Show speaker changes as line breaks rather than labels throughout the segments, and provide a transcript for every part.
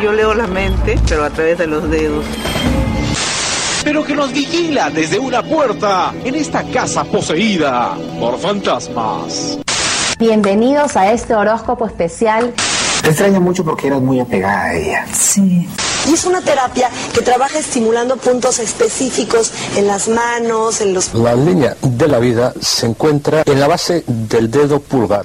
Yo leo la mente, pero a través de los dedos.
Pero que nos vigila desde una puerta en esta casa poseída por fantasmas.
Bienvenidos a este horóscopo especial.
Te extraña mucho porque eras muy apegada a ella.
Sí. Y es una terapia que trabaja estimulando puntos específicos en las manos, en los...
La línea de la vida se encuentra en la base del dedo pulgar.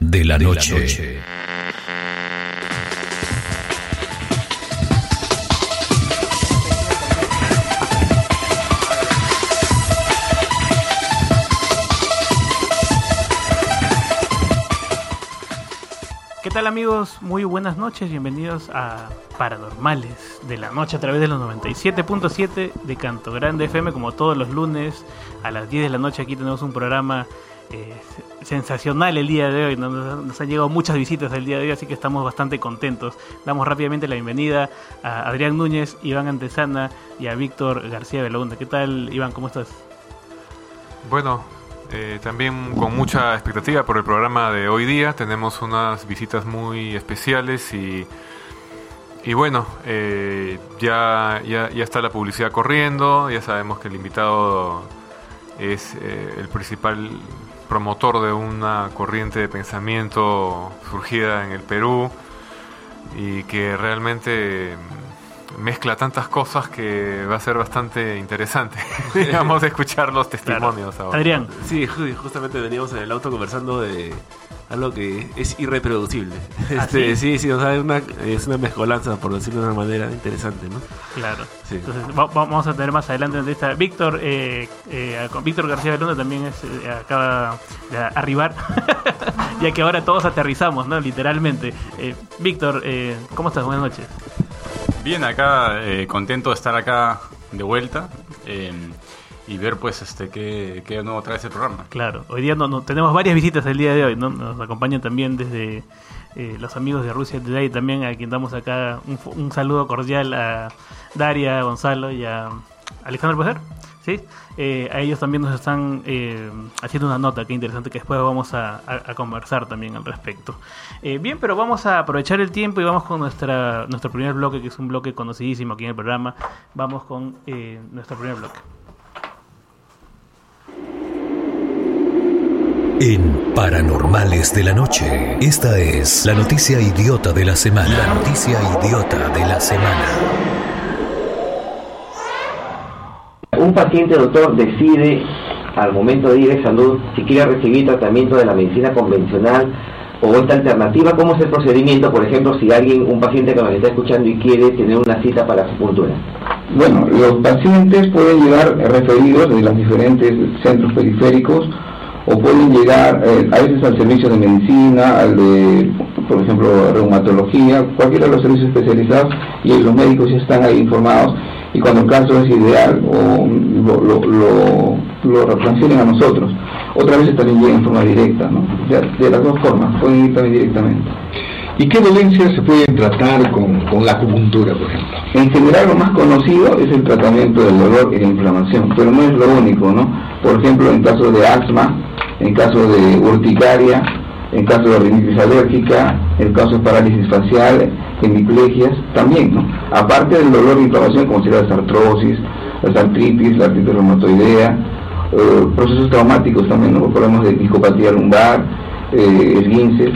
de la noche.
¿Qué tal amigos? Muy buenas noches, bienvenidos a Paranormales de la Noche a través de los 97.7 de Canto Grande FM, como todos los lunes a las 10 de la noche aquí tenemos un programa eh, sensacional el día de hoy. Nos, han llegado muchas visitas el día de hoy, así que estamos bastante contentos. Damos rápidamente la bienvenida a Adrián Núñez, Iván Antesana y a Víctor García Belaunde. ¿Qué tal, Iván? ¿Cómo estás?
Bueno, eh, también con mucha expectativa por el programa de hoy día. Tenemos unas visitas muy especiales y, y bueno, eh, ya, ya, ya está la publicidad corriendo. Ya sabemos que el invitado es el principal promotor de una corriente de pensamiento surgida en el Perú y que realmente mezcla tantas cosas que va a ser bastante interesante, digamos, escuchar los testimonios ahora.
Adrián.
Sí, justamente veníamos en el auto conversando de algo que es irreproducible.
¿Ah,
este,
sí?
sí, o sea, es una, es una mezcolanza, por decirlo de una manera interesante, ¿no?
Claro. Entonces, vamos a tener más adelante en esta. Víctor, eh, eh, Víctor García Belunda también es, eh, acaba de arribar, ya que ahora todos aterrizamos, ¿no? Literalmente. Eh, Víctor, ¿cómo estás? Buenas noches.
Bien, acá contento de estar acá de vuelta y ver pues este qué, qué nuevo trae ese programa.
Claro, hoy día no, tenemos varias visitas el día de hoy, ¿no? Nos acompañan también desde eh, los amigos de Rusia Today también, a quien damos acá un, saludo cordial a Daria, Gonzalo y a Alejandro Poder. ¿Sí? Eh, a ellos también nos están eh, haciendo una nota que interesante que después vamos a, conversar también al respecto. bien, pero vamos a aprovechar el tiempo y vamos con nuestra, nuestro primer bloque, que es un bloque conocidísimo aquí en el programa. Vamos con nuestro primer bloque.
En Paranormales de la Noche, esta es la noticia idiota de la semana. La noticia idiota de la semana.
Un paciente, doctor, decide al momento de ir de salud si quiere recibir tratamiento de la medicina convencional o esta alternativa. ¿Cómo es el procedimiento, por ejemplo, si alguien, un paciente que nos está escuchando y quiere tener una cita para acupuntura?
Bueno, los pacientes pueden llegar referidos de los diferentes centros periféricos o pueden llegar eh, a veces al servicio de medicina, al de, por ejemplo, reumatología, cualquiera de los servicios especializados y los médicos ya están ahí informados y cuando el caso es ideal o lo, lo, lo, a nosotros. Otras veces también llegan en forma directa, ¿no? de, las dos formas, pueden ir también directamente.
¿Y qué dolencias se pueden tratar con, con, la acupuntura, por ejemplo?
En general, lo más conocido es el tratamiento del dolor y la inflamación, pero no es lo único, ¿no? Por ejemplo, en caso de asma, en caso de urticaria, en caso de rinitis alérgica, en caso de parálisis facial, hemiplegias, también, ¿no? Aparte del dolor e inflamación, como sería la artrosis, la artritis, la artritis reumatoidea, eh, procesos traumáticos también, ¿no? Problemas de discopatía lumbar, eh, esguinces,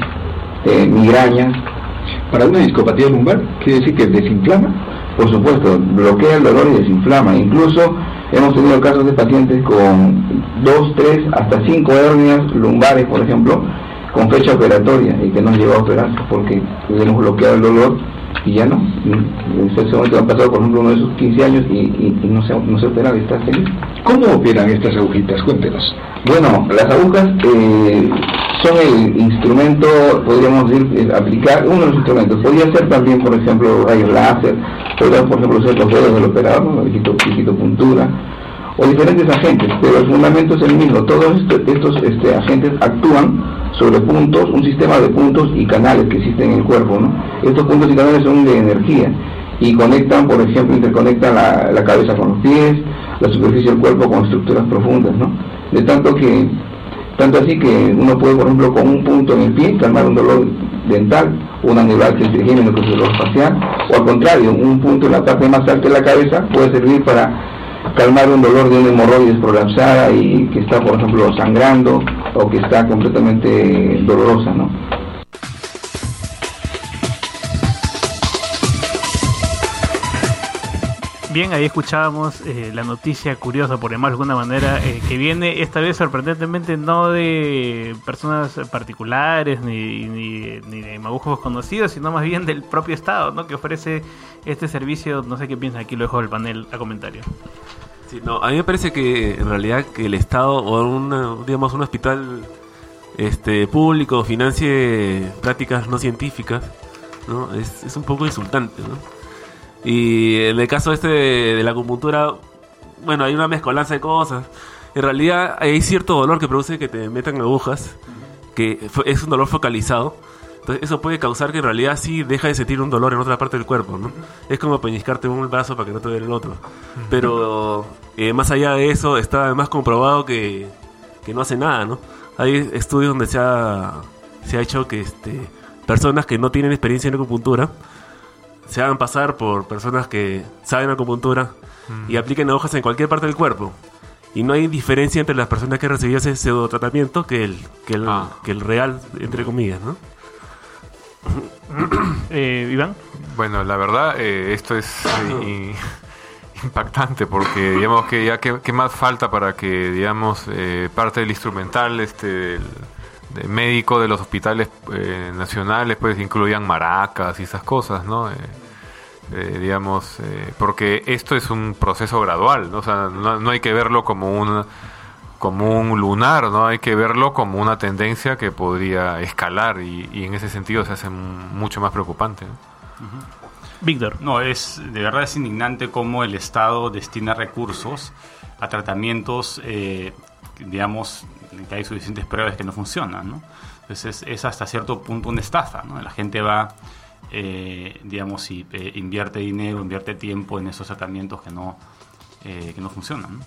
eh, migrañas.
Para una discopatía lumbar, ¿quiere decir que desinflama?
Por supuesto, bloquea el dolor y desinflama. Incluso hemos tenido casos de pacientes con dos, tres, hasta cinco hernias lumbares, por ejemplo, con fecha operatoria y que no han llegado a operarse porque hemos bloqueado el dolor y ya no. En ese momento han pasado, por ejemplo, uno de esos 15 años y, y- y no, se, no se opera y está feliz.
¿Cómo operan estas agujitas? Cuéntenos.
Bueno, las agujas eh, son el instrumento, podríamos decir, el aplicar, uno de los instrumentos. Podría ser también, por ejemplo, rayos láser, podrían, por ejemplo, ser los dedos del operador, ¿no? digito puntura, o diferentes agentes, pero el fundamento es el mismo. Todos estos, estos, este, agentes actúan sobre puntos, un sistema de puntos y canales que existen en el cuerpo. ¿no? Estos puntos y canales son de energía y conectan, por ejemplo, interconectan la, la cabeza con los pies, la superficie del cuerpo con estructuras profundas. ¿no? De tanto que tanto así que uno puede, por ejemplo, con un punto en el pie calmar un dolor dental, una neuralgia trigémino facial, o al contrario, un punto en la parte más alta de la cabeza puede servir para calmar un dolor de una hemorroides prolapsada y que está, por ejemplo, sangrando o que está completamente dolorosa, ¿no?
Bien, ahí escuchábamos eh, la noticia curiosa, por llamarlo de alguna manera, eh, que viene esta vez sorprendentemente no de personas particulares ni, ni, ni de magujos conocidos, sino más bien del propio Estado, ¿no? Que ofrece este servicio. No sé qué piensan, aquí lo dejo del panel a comentario.
Sí, no, a mí me parece que en realidad que el Estado o una, digamos un hospital este público financie prácticas no científicas, ¿no? Es, es un poco insultante, ¿no? Y en el caso este de, de la acupuntura, bueno, hay una mezcolanza de cosas. En realidad hay cierto dolor que produce que te metan agujas, que es un dolor focalizado. Entonces eso puede causar que en realidad sí deja de sentir un dolor en otra parte del cuerpo, ¿no? Es como peñiscarte un brazo para que no te duele el otro. Pero eh, más allá de eso, está además comprobado que, que no hace nada, ¿no? Hay estudios donde se ha, se ha hecho que este, personas que no tienen experiencia en acupuntura se hagan pasar por personas que saben acupuntura y apliquen agujas en cualquier parte del cuerpo. Y no hay diferencia entre las personas que recibió ese pseudo tratamiento que el, que el, que el real, entre comillas, ¿no?
Eh, Iván.
Bueno, la verdad, eh, esto es eh, impactante porque, digamos, que ya qué, más falta para que, digamos, eh, parte del instrumental este, del, del médico de los hospitales eh, nacionales, pues incluyan maracas y esas cosas, ¿no? Eh, eh, digamos, eh, porque esto es un proceso gradual, ¿no? O sea, no, no hay que verlo como un como un lunar, ¿no? Hay que verlo como una tendencia que podría escalar y, y en ese sentido se hace mucho más preocupante. ¿no?
Víctor.
No, es de verdad es indignante cómo el Estado destina recursos a tratamientos, eh, digamos, que hay suficientes pruebas que no funcionan, ¿no? Entonces es, es hasta cierto punto una estafa, ¿no? La gente va, eh, digamos, y eh, invierte dinero, invierte tiempo en esos tratamientos que no, eh, que no funcionan, ¿no?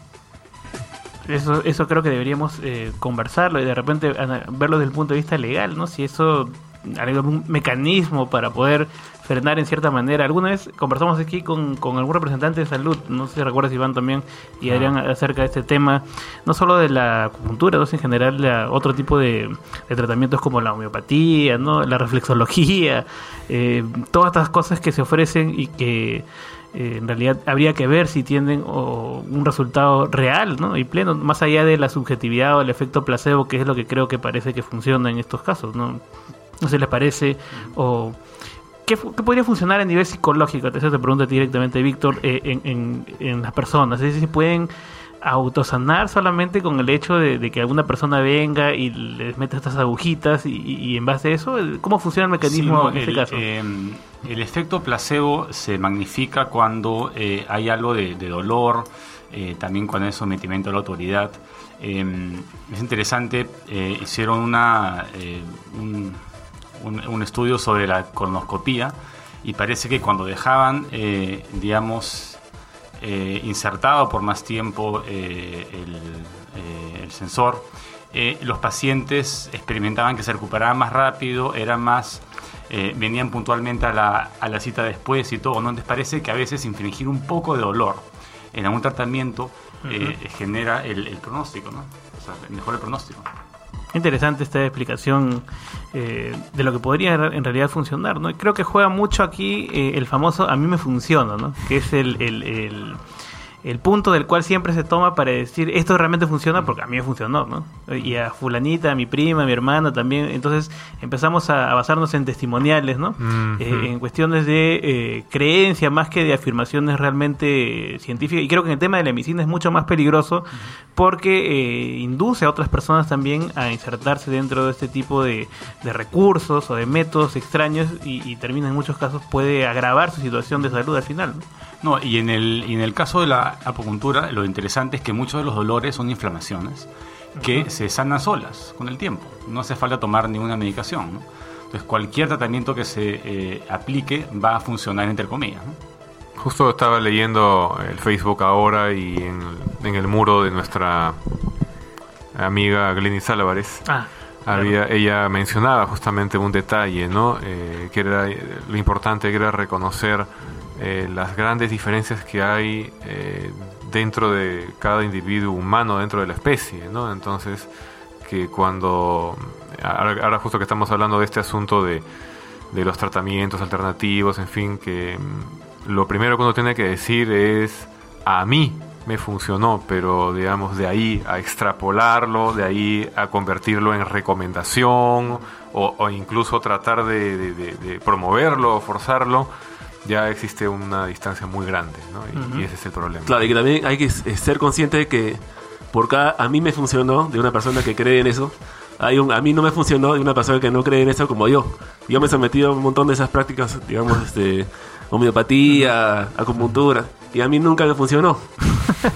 Eso, eso creo que deberíamos eh, conversarlo y de repente verlo desde el punto de vista legal, ¿no? Si eso algún mecanismo para poder frenar en cierta manera. Alguna vez conversamos aquí con, con algún representante de salud, no sé si recuerdas Iván también y
Ah.
Adrián acerca de este tema, no solo de la acupuntura, ¿no? en general de otro tipo de, de tratamientos como la homeopatía, ¿no? la reflexología, eh, todas estas cosas que se ofrecen y que eh, en realidad habría que ver si tienen o, un resultado real ¿no? y pleno, más allá de la subjetividad o el efecto placebo, que es lo que creo que parece que funciona en estos casos. No, no sé si les parece o... ¿Qué, qué podría funcionar a nivel psicológico? Eso te pregunto directamente, Víctor, eh, en, en- en las personas. Es decir, si pueden autosanar solamente con el hecho de, de que alguna persona venga y les meta estas agujitas y, y- en base a eso, ¿cómo funciona el mecanismo
Sí, no,
en este
el,
caso?
eh, el efecto placebo se magnifica cuando eh, hay algo de, de dolor, eh, también cuando hay sometimiento a la autoridad. Eh, es interesante, eh, hicieron una, eh, un, un- un estudio sobre la colonoscopía y parece que cuando dejaban, eh, digamos, eh, insertado por más tiempo eh, el, el sensor, los pacientes experimentaban que se recuperaban más rápido, eran más, venían puntualmente a la, a la cita después y todo, ¿no? Les parece que a veces infringir un poco de dolor en algún tratamiento genera el, el pronóstico, ¿no? O sea, mejora el pronóstico.
Interesante esta explicación eh, de lo que podría en realidad funcionar, ¿no? Creo que juega mucho aquí eh, el famoso a mí me funciona, ¿no? Que es el, el- el- el punto del cual siempre se toma para decir esto realmente funciona porque a mí me funcionó, ¿no? Y a fulanita, a mi prima, a mi hermana también. Entonces empezamos a, basarnos en testimoniales, ¿no? Eh, en cuestiones de eh, creencia más que de afirmaciones realmente científicas. Y creo que en el tema de la medicina es mucho más peligroso porque eh, induce a otras personas también a insertarse dentro de este tipo de, recursos o de métodos extraños y, y termina en muchos casos puede agravar su situación de salud al final. ¿no?
No, y en el, en el caso de la acupuntura, lo interesante es que muchos de los dolores son inflamaciones que se sanan solas con el tiempo. No hace falta tomar ninguna medicación. Entonces, cualquier tratamiento que se eh, aplique va a funcionar, entre comillas.
Justo estaba leyendo el Facebook ahora y en, el muro de nuestra amiga Glenis Álvarez. Ah, había, ella mencionaba justamente un detalle, ¿no? Eh, que era lo importante que era reconocer eh, las grandes diferencias que hay eh, dentro de cada individuo humano, dentro de la especie, ¿no? Entonces, que cuando, ahora, justo que estamos hablando de este asunto de, de los tratamientos alternativos, en fin, que mm, lo primero que uno tiene que decir es, a mí me funcionó, pero digamos de ahí a extrapolarlo, de ahí a convertirlo en recomendación o, incluso tratar de, promoverlo forzarlo, ya existe una distancia muy grande, ¿no? Y, ese es el problema.
Claro, y que también hay que ser consciente de que por cada a mí me funcionó de una persona que cree en eso, hay un a mí no me funcionó de una persona que no cree en eso como yo. Yo me he sometido a un montón de esas prácticas, digamos, este homeopatía, acupuntura, y a mí nunca me funcionó.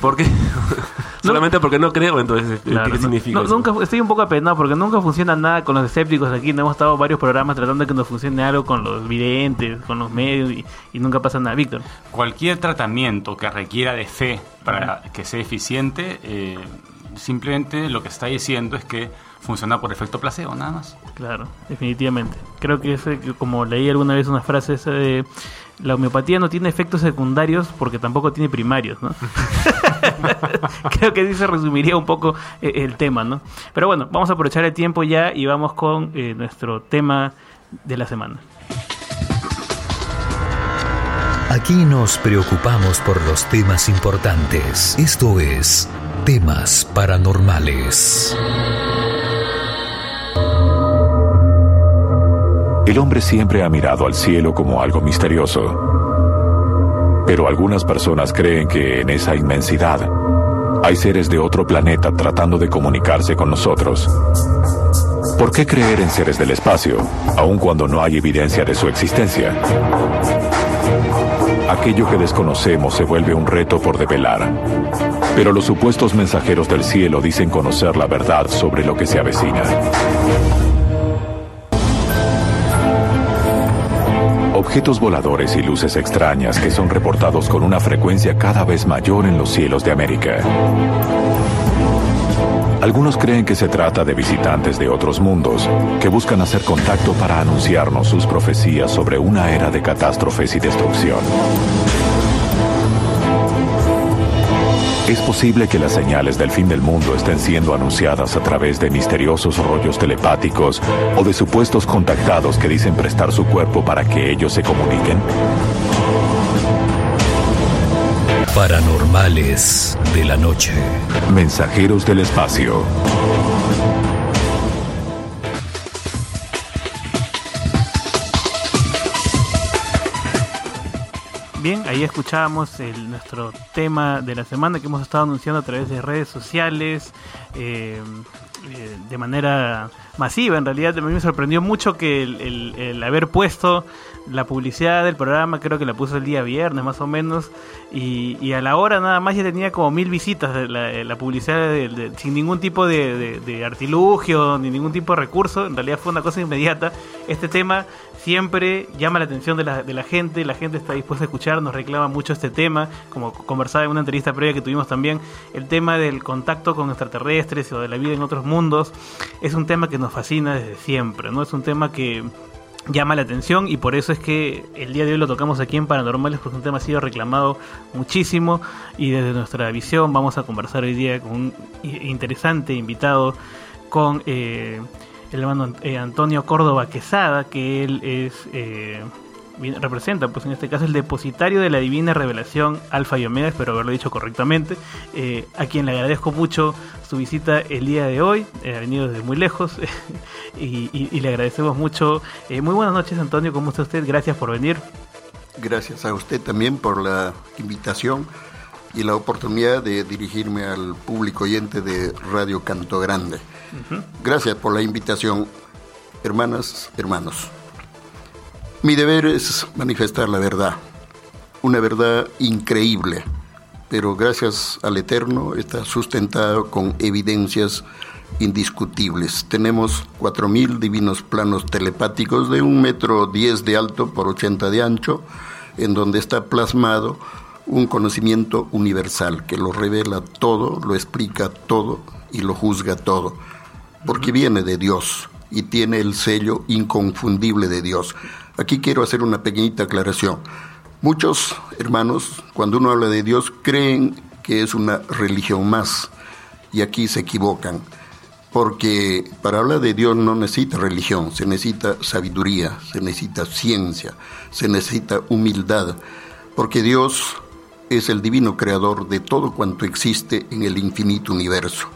¿Por qué? Solamente porque no creo, entonces, ¿qué significa?
Nunca, estoy un poco apenado porque nunca funciona nada con los escépticos aquí. No hemos estado varios programas tratando de que nos funcione algo con los videntes, con los medios y, nunca pasa nada. Víctor.
Cualquier tratamiento que requiera de fe para que sea eficiente, eh, simplemente lo que está diciendo es que funciona por efecto placebo, nada más.
Claro, definitivamente. Creo que es como leí alguna vez una frase esa de la homeopatía no tiene efectos secundarios porque tampoco tiene primarios, ¿no? Creo que así se resumiría un poco eh, el tema, ¿no? Pero bueno, vamos a aprovechar el tiempo ya y vamos con eh, nuestro tema de la semana.
Aquí nos preocupamos por los temas importantes. Esto es Temas Paranormales.
El hombre siempre ha mirado al cielo como algo misterioso. Pero algunas personas creen que en esa inmensidad hay seres de otro planeta tratando de comunicarse con nosotros. ¿Por qué creer en seres del espacio, aun cuando no hay evidencia de su existencia? Aquello que desconocemos se vuelve un reto por develar. Pero los supuestos mensajeros del cielo dicen conocer la verdad sobre lo que se avecina. Objetos voladores y luces extrañas que son reportados con una frecuencia cada vez mayor en los cielos de América. Algunos creen que se trata de visitantes de otros mundos que buscan hacer contacto para anunciarnos sus profecías sobre una era de catástrofes y destrucción. Es posible que las señales del fin del mundo estén siendo anunciadas a través de misteriosos rollos telepáticos o de supuestos contactados que dicen prestar su cuerpo para que ellos se comuniquen.
Paranormales de la noche.
Mensajeros del espacio.
Bien, ahí escuchábamos el, nuestro tema de la semana que hemos estado anunciando a través de redes sociales, eh, eh, de manera masiva. En realidad, a mí me sorprendió mucho que el, haber puesto la publicidad del programa, creo que la puso el día viernes más o menos, y, a la hora nada más ya tenía como mil visitas de la, publicidad sin ningún tipo de, de, artilugio ni ningún tipo de recurso. En realidad fue una cosa inmediata. Este tema siempre llama la atención de la, de la gente, la gente está dispuesta a escuchar, nos reclama mucho este tema, como conversaba en una entrevista previa que tuvimos también, el tema del contacto con extraterrestres o de la vida en otros mundos, es un tema que nos fascina desde siempre, ¿no? Es un tema que llama la atención y por eso es que el día de hoy lo tocamos aquí en Paranormales porque un tema ha sido reclamado muchísimo y desde nuestra visión vamos a conversar hoy día con un interesante invitado con... Eh, el hermano eh, Antonio Córdoba Quesada, que él es eh, representa, pues en este caso, el depositario de la divina revelación Alfa y Omega, espero haberlo dicho correctamente, eh, a quien le agradezco mucho su visita el día de hoy, eh, ha venido desde muy lejos y, y- y le agradecemos mucho. Muy buenas noches, Antonio, ¿cómo está usted? Gracias por venir.
Gracias a usted también por la invitación y la oportunidad de dirigirme al público oyente de Radio Canto Grande. Gracias por la invitación, hermanas, hermanos. Mi deber es manifestar la verdad, una verdad increíble, pero gracias al Eterno está sustentado con evidencias indiscutibles. Tenemos 4.000 divinos planos telepáticos de un metro 10 de alto por 80 de ancho, en donde está plasmado un conocimiento universal que lo revela todo, lo explica todo y lo juzga todo, porque viene de Dios y tiene el sello inconfundible de Dios. Aquí quiero hacer una pequeñita aclaración. Muchos hermanos, cuando uno habla de Dios, creen que es una religión más y aquí se equivocan, porque para hablar de Dios no necesita religión, se necesita sabiduría, se necesita ciencia, se necesita humildad, porque Dios es el divino creador de todo cuanto existe en el infinito universo.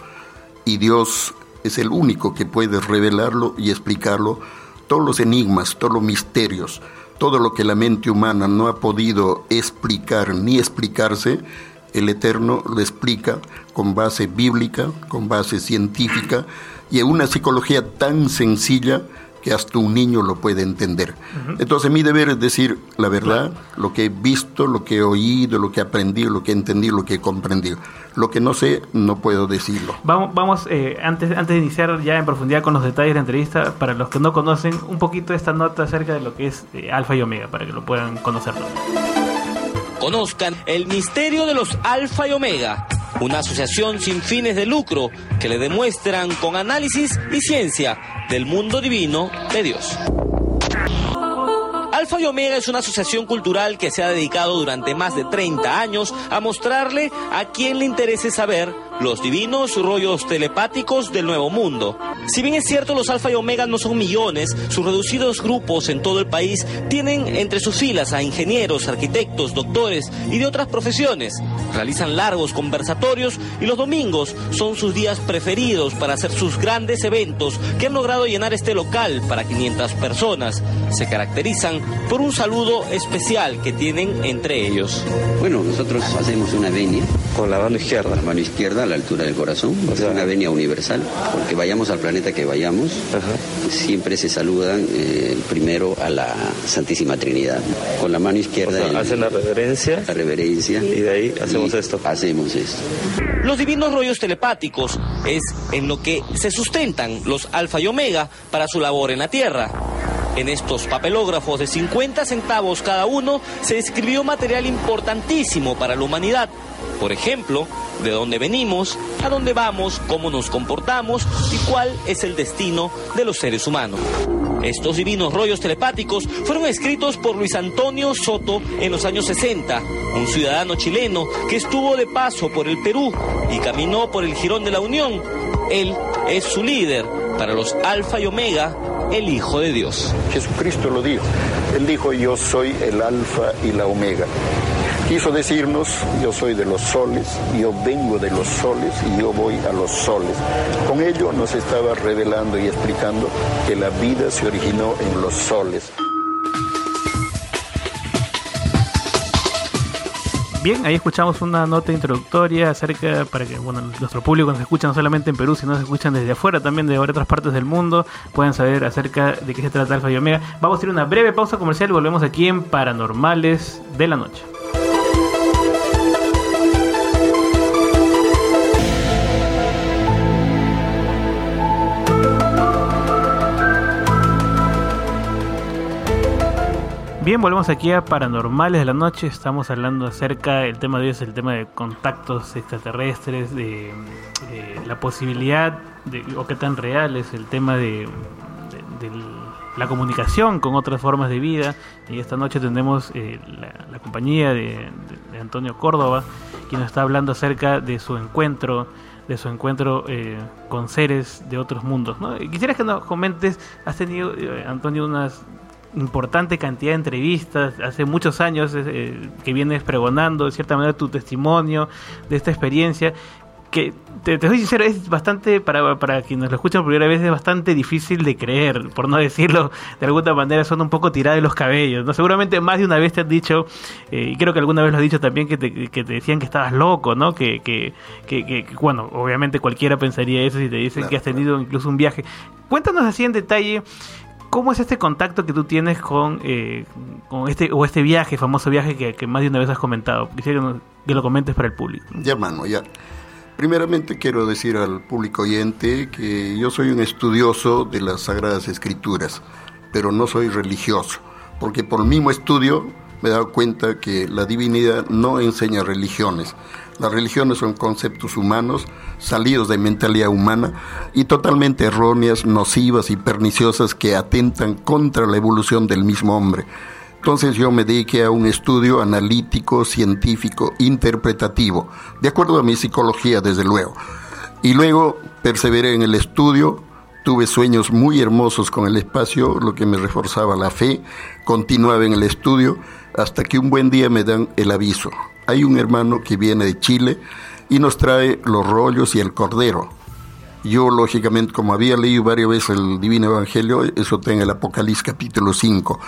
Y Dios es el único que puede revelarlo y explicarlo, todos los enigmas, todos los misterios, todo lo que la mente humana no ha podido explicar ni explicarse, el Eterno lo explica con base bíblica, con base científica y en una psicología tan sencilla que hasta un niño lo puede entender. Entonces mi deber es decir la verdad, lo que he visto, lo que he oído, lo que he aprendido, lo que he entendido, lo que he comprendido. Lo que no sé, no puedo decirlo.
Vamos, vamos eh, antes, antes de iniciar ya en profundidad con los detalles de la entrevista, para los que no conocen, un poquito esta nota acerca de lo que es eh, Alfa y Omega, para que lo puedan conocer.
Conozcan el misterio de los Alfa y Omega, una asociación sin fines de lucro que le demuestran con análisis y ciencia del mundo divino de Dios. Alfa y Omega es una asociación cultural que se ha dedicado durante más de 30 años a mostrarle a quien le interese saber los divinos rollos telepáticos del nuevo mundo. Si bien es cierto los Alfa y Omega no son millones, sus reducidos grupos en todo el país tienen entre sus filas a ingenieros, arquitectos, doctores y de otras profesiones. Realizan largos conversatorios y los domingos son sus días preferidos para hacer sus grandes eventos que han logrado llenar este local para 500 personas. Se caracterizan por un saludo especial que tienen entre ellos.
Bueno, nosotros hacemos una venia. Con la mano izquierda. La mano izquierda la altura del corazón. Es una venia universal. Porque vayamos al planeta que vayamos, siempre se saludan eh, primero a la Santísima Trinidad. Con la mano izquierda. en-
hacen la reverencia.
La reverencia.
Y de ahí hacemos
esto. Hacemos esto.
Los divinos rollos telepáticos es en lo que se sustentan los alfa y omega para su labor en la Tierra. En estos papelógrafos de 50 centavos cada uno se escribió material importantísimo para la humanidad. Por ejemplo, de dónde venimos, a dónde vamos, cómo nos comportamos y cuál es el destino de los seres humanos. Estos divinos rollos telepáticos fueron escritos por Luis Antonio Soto en los años 60, un ciudadano chileno que estuvo de paso por el Perú y caminó por el Girón de la Unión. Él es su líder para los Alfa y Omega, el Hijo de Dios.
Jesucristo lo dijo. Él dijo, yo soy el alfa y la omega. Quiso decirnos, yo soy de los soles, yo vengo de los soles y yo voy a los soles. Con ello nos estaba revelando y explicando que la vida se originó en los soles.
Bien, ahí escuchamos una nota introductoria acerca, para que bueno, nuestro público nos escucha no solamente en Perú, sino se escuchan desde afuera también de otras partes del mundo, puedan saber acerca de qué se trata Alfa y Omega. Vamos a hacer una breve pausa comercial y volvemos aquí en Paranormales de la Noche. Bien, volvemos aquí a Paranormales de la Noche. Estamos hablando acerca, el tema de hoy es el tema de contactos extraterrestres, de, la posibilidad, de, o qué tan real es el tema de, la comunicación con otras formas de vida. Y esta noche tendremos eh, la, compañía de, Antonio Córdoba, quien nos está hablando acerca de su encuentro de su encuentro eh, con seres de otros mundos. ¿no? Quisiera que nos comentes, has tenido, eh, Antonio, unas importante cantidad de entrevistas, hace muchos años eh, que vienes pregonando de cierta manera tu testimonio de esta experiencia que te, soy sincero, es bastante, para, para quienes lo escuchan por primera vez, es bastante difícil de creer, por no decirlo de alguna manera, son un poco tiradas de los cabellos. ¿no? Seguramente más de una vez te han dicho, eh, y creo que alguna vez lo has dicho también, que te, que te decían que estabas loco, ¿no? Que, que, que, bueno, obviamente cualquiera pensaría eso si te dicen que has tenido incluso un viaje. Cuéntanos así en detalle. ¿Cómo es este contacto que tú tienes con, eh, con este o este viaje, famoso viaje que, que, más de una vez has comentado? Quisiera que lo comentes para el público.
Ya, hermano, ya. Primeramente quiero decir al público oyente que yo soy un estudioso de las Sagradas Escrituras, pero no soy religioso, porque por el mismo estudio me he dado cuenta que la divinidad no enseña religiones. Las religiones son conceptos humanos, salidos de mentalidad humana y totalmente erróneas, nocivas y perniciosas que atentan contra la evolución del mismo hombre. Entonces yo me dediqué a un estudio analítico, científico, interpretativo, de acuerdo a mi psicología, desde luego. Y luego perseveré en el estudio, tuve sueños muy hermosos con el espacio, lo que me reforzaba la fe, continuaba en el estudio, hasta que un buen día me dan el aviso. Hay un hermano que viene de Chile y nos trae los rollos y el cordero. Yo, lógicamente, como había leído varias veces el Divino Evangelio, eso está en el Apocalipsis capítulo 5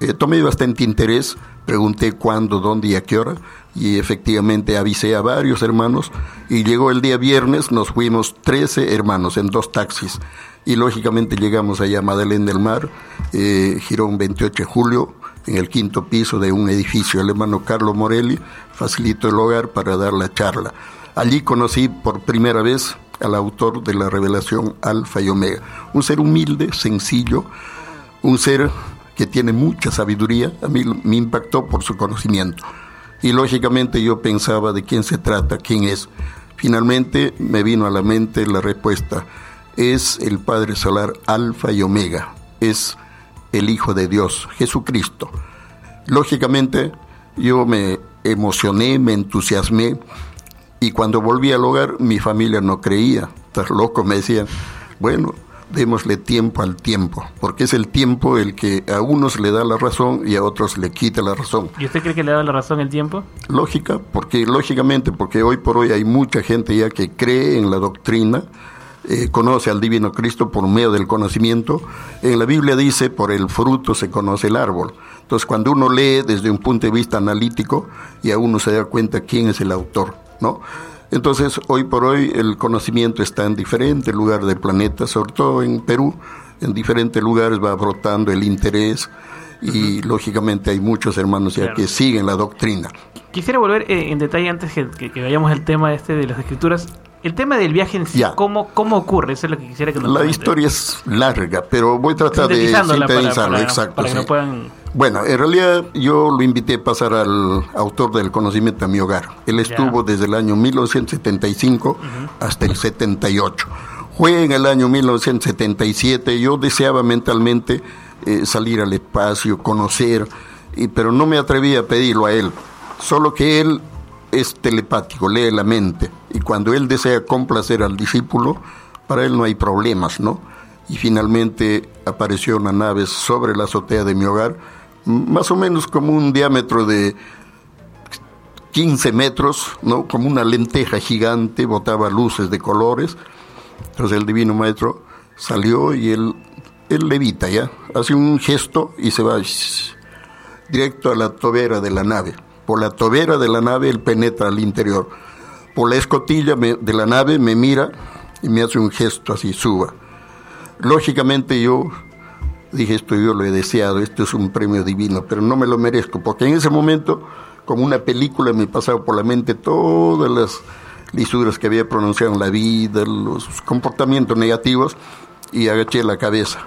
eh, tomé bastante interés, pregunté cuándo, dónde y a qué hora, y efectivamente avisé a varios hermanos, y llegó el día viernes, nos fuimos 13 hermanos en dos taxis, y lógicamente llegamos allá a Madeleine del Mar, eh, Girón 28 de julio, en el quinto piso de un edificio. El hermano Carlos Morelli facilitó el hogar para dar la charla. Allí conocí por primera vez al autor de la revelación Alfa y Omega, un ser humilde, sencillo, un ser que tiene mucha sabiduría, a mí me impactó por su conocimiento. Y lógicamente yo pensaba de quién se trata, quién es. Finalmente me vino a la mente la respuesta. Es el Padre Solar Alfa y Omega. Es el Hijo de Dios, Jesucristo. Lógicamente yo me emocioné, me entusiasmé y cuando volví al hogar mi familia no creía. Estás loco, me decían. Bueno, démosle tiempo al tiempo, porque es el tiempo el que a unos le da la razón y a otros le quita la razón.
¿Y usted cree que le da la razón el tiempo?
Lógica, porque lógicamente, porque hoy por hoy hay mucha gente ya que cree en la doctrina, eh, conoce al divino Cristo por medio del conocimiento. En la Biblia dice, por el fruto se conoce el árbol. Entonces, cuando uno lee desde un punto de vista analítico, y a uno se da cuenta quién es el autor, ¿no? Entonces, hoy por hoy el conocimiento está en diferentes lugares del planeta, sobre todo en Perú, en diferentes lugares va brotando el interés y lógicamente hay muchos hermanos ya que siguen la doctrina.
Quisiera volver eh, en detalle antes que, que, vayamos al tema este de las escrituras. El tema del viaje en sí, ¿cómo, ¿cómo ocurre? Eso es lo que quisiera que nos
La historia es larga, pero voy a tratar de sintetizarlo, exacto.
Para que no puedan
bueno, en realidad yo lo invité a pasar al autor del conocimiento a mi hogar. Él estuvo desde el año 1975 hasta el 78. Fue en el año 1977, yo deseaba mentalmente eh, salir al espacio, conocer, y, pero no me atreví a pedirlo a él. Solo que él es telepático, lee la mente, cuando él desea complacer al discípulo, para él no hay problemas, ¿no? Y finalmente apareció una nave sobre la azotea de mi hogar, más o menos como un diámetro de 15 metros, ¿no? como una lenteja gigante, botaba luces de colores. Entonces el divino maestro salió y él, él levita ya, hace un gesto y se va directo a la tobera de la nave. Por la tobera de la nave él penetra al interior. Por la escotilla de la nave me mira y me hace un gesto así, suba. Lógicamente yo dije, esto yo lo he deseado, esto es un premio divino, pero no me lo merezco, porque en ese momento, como una película, me pasaba por la mente todas las lisuras que había pronunciado en la vida, los comportamientos negativos, y agaché la cabeza.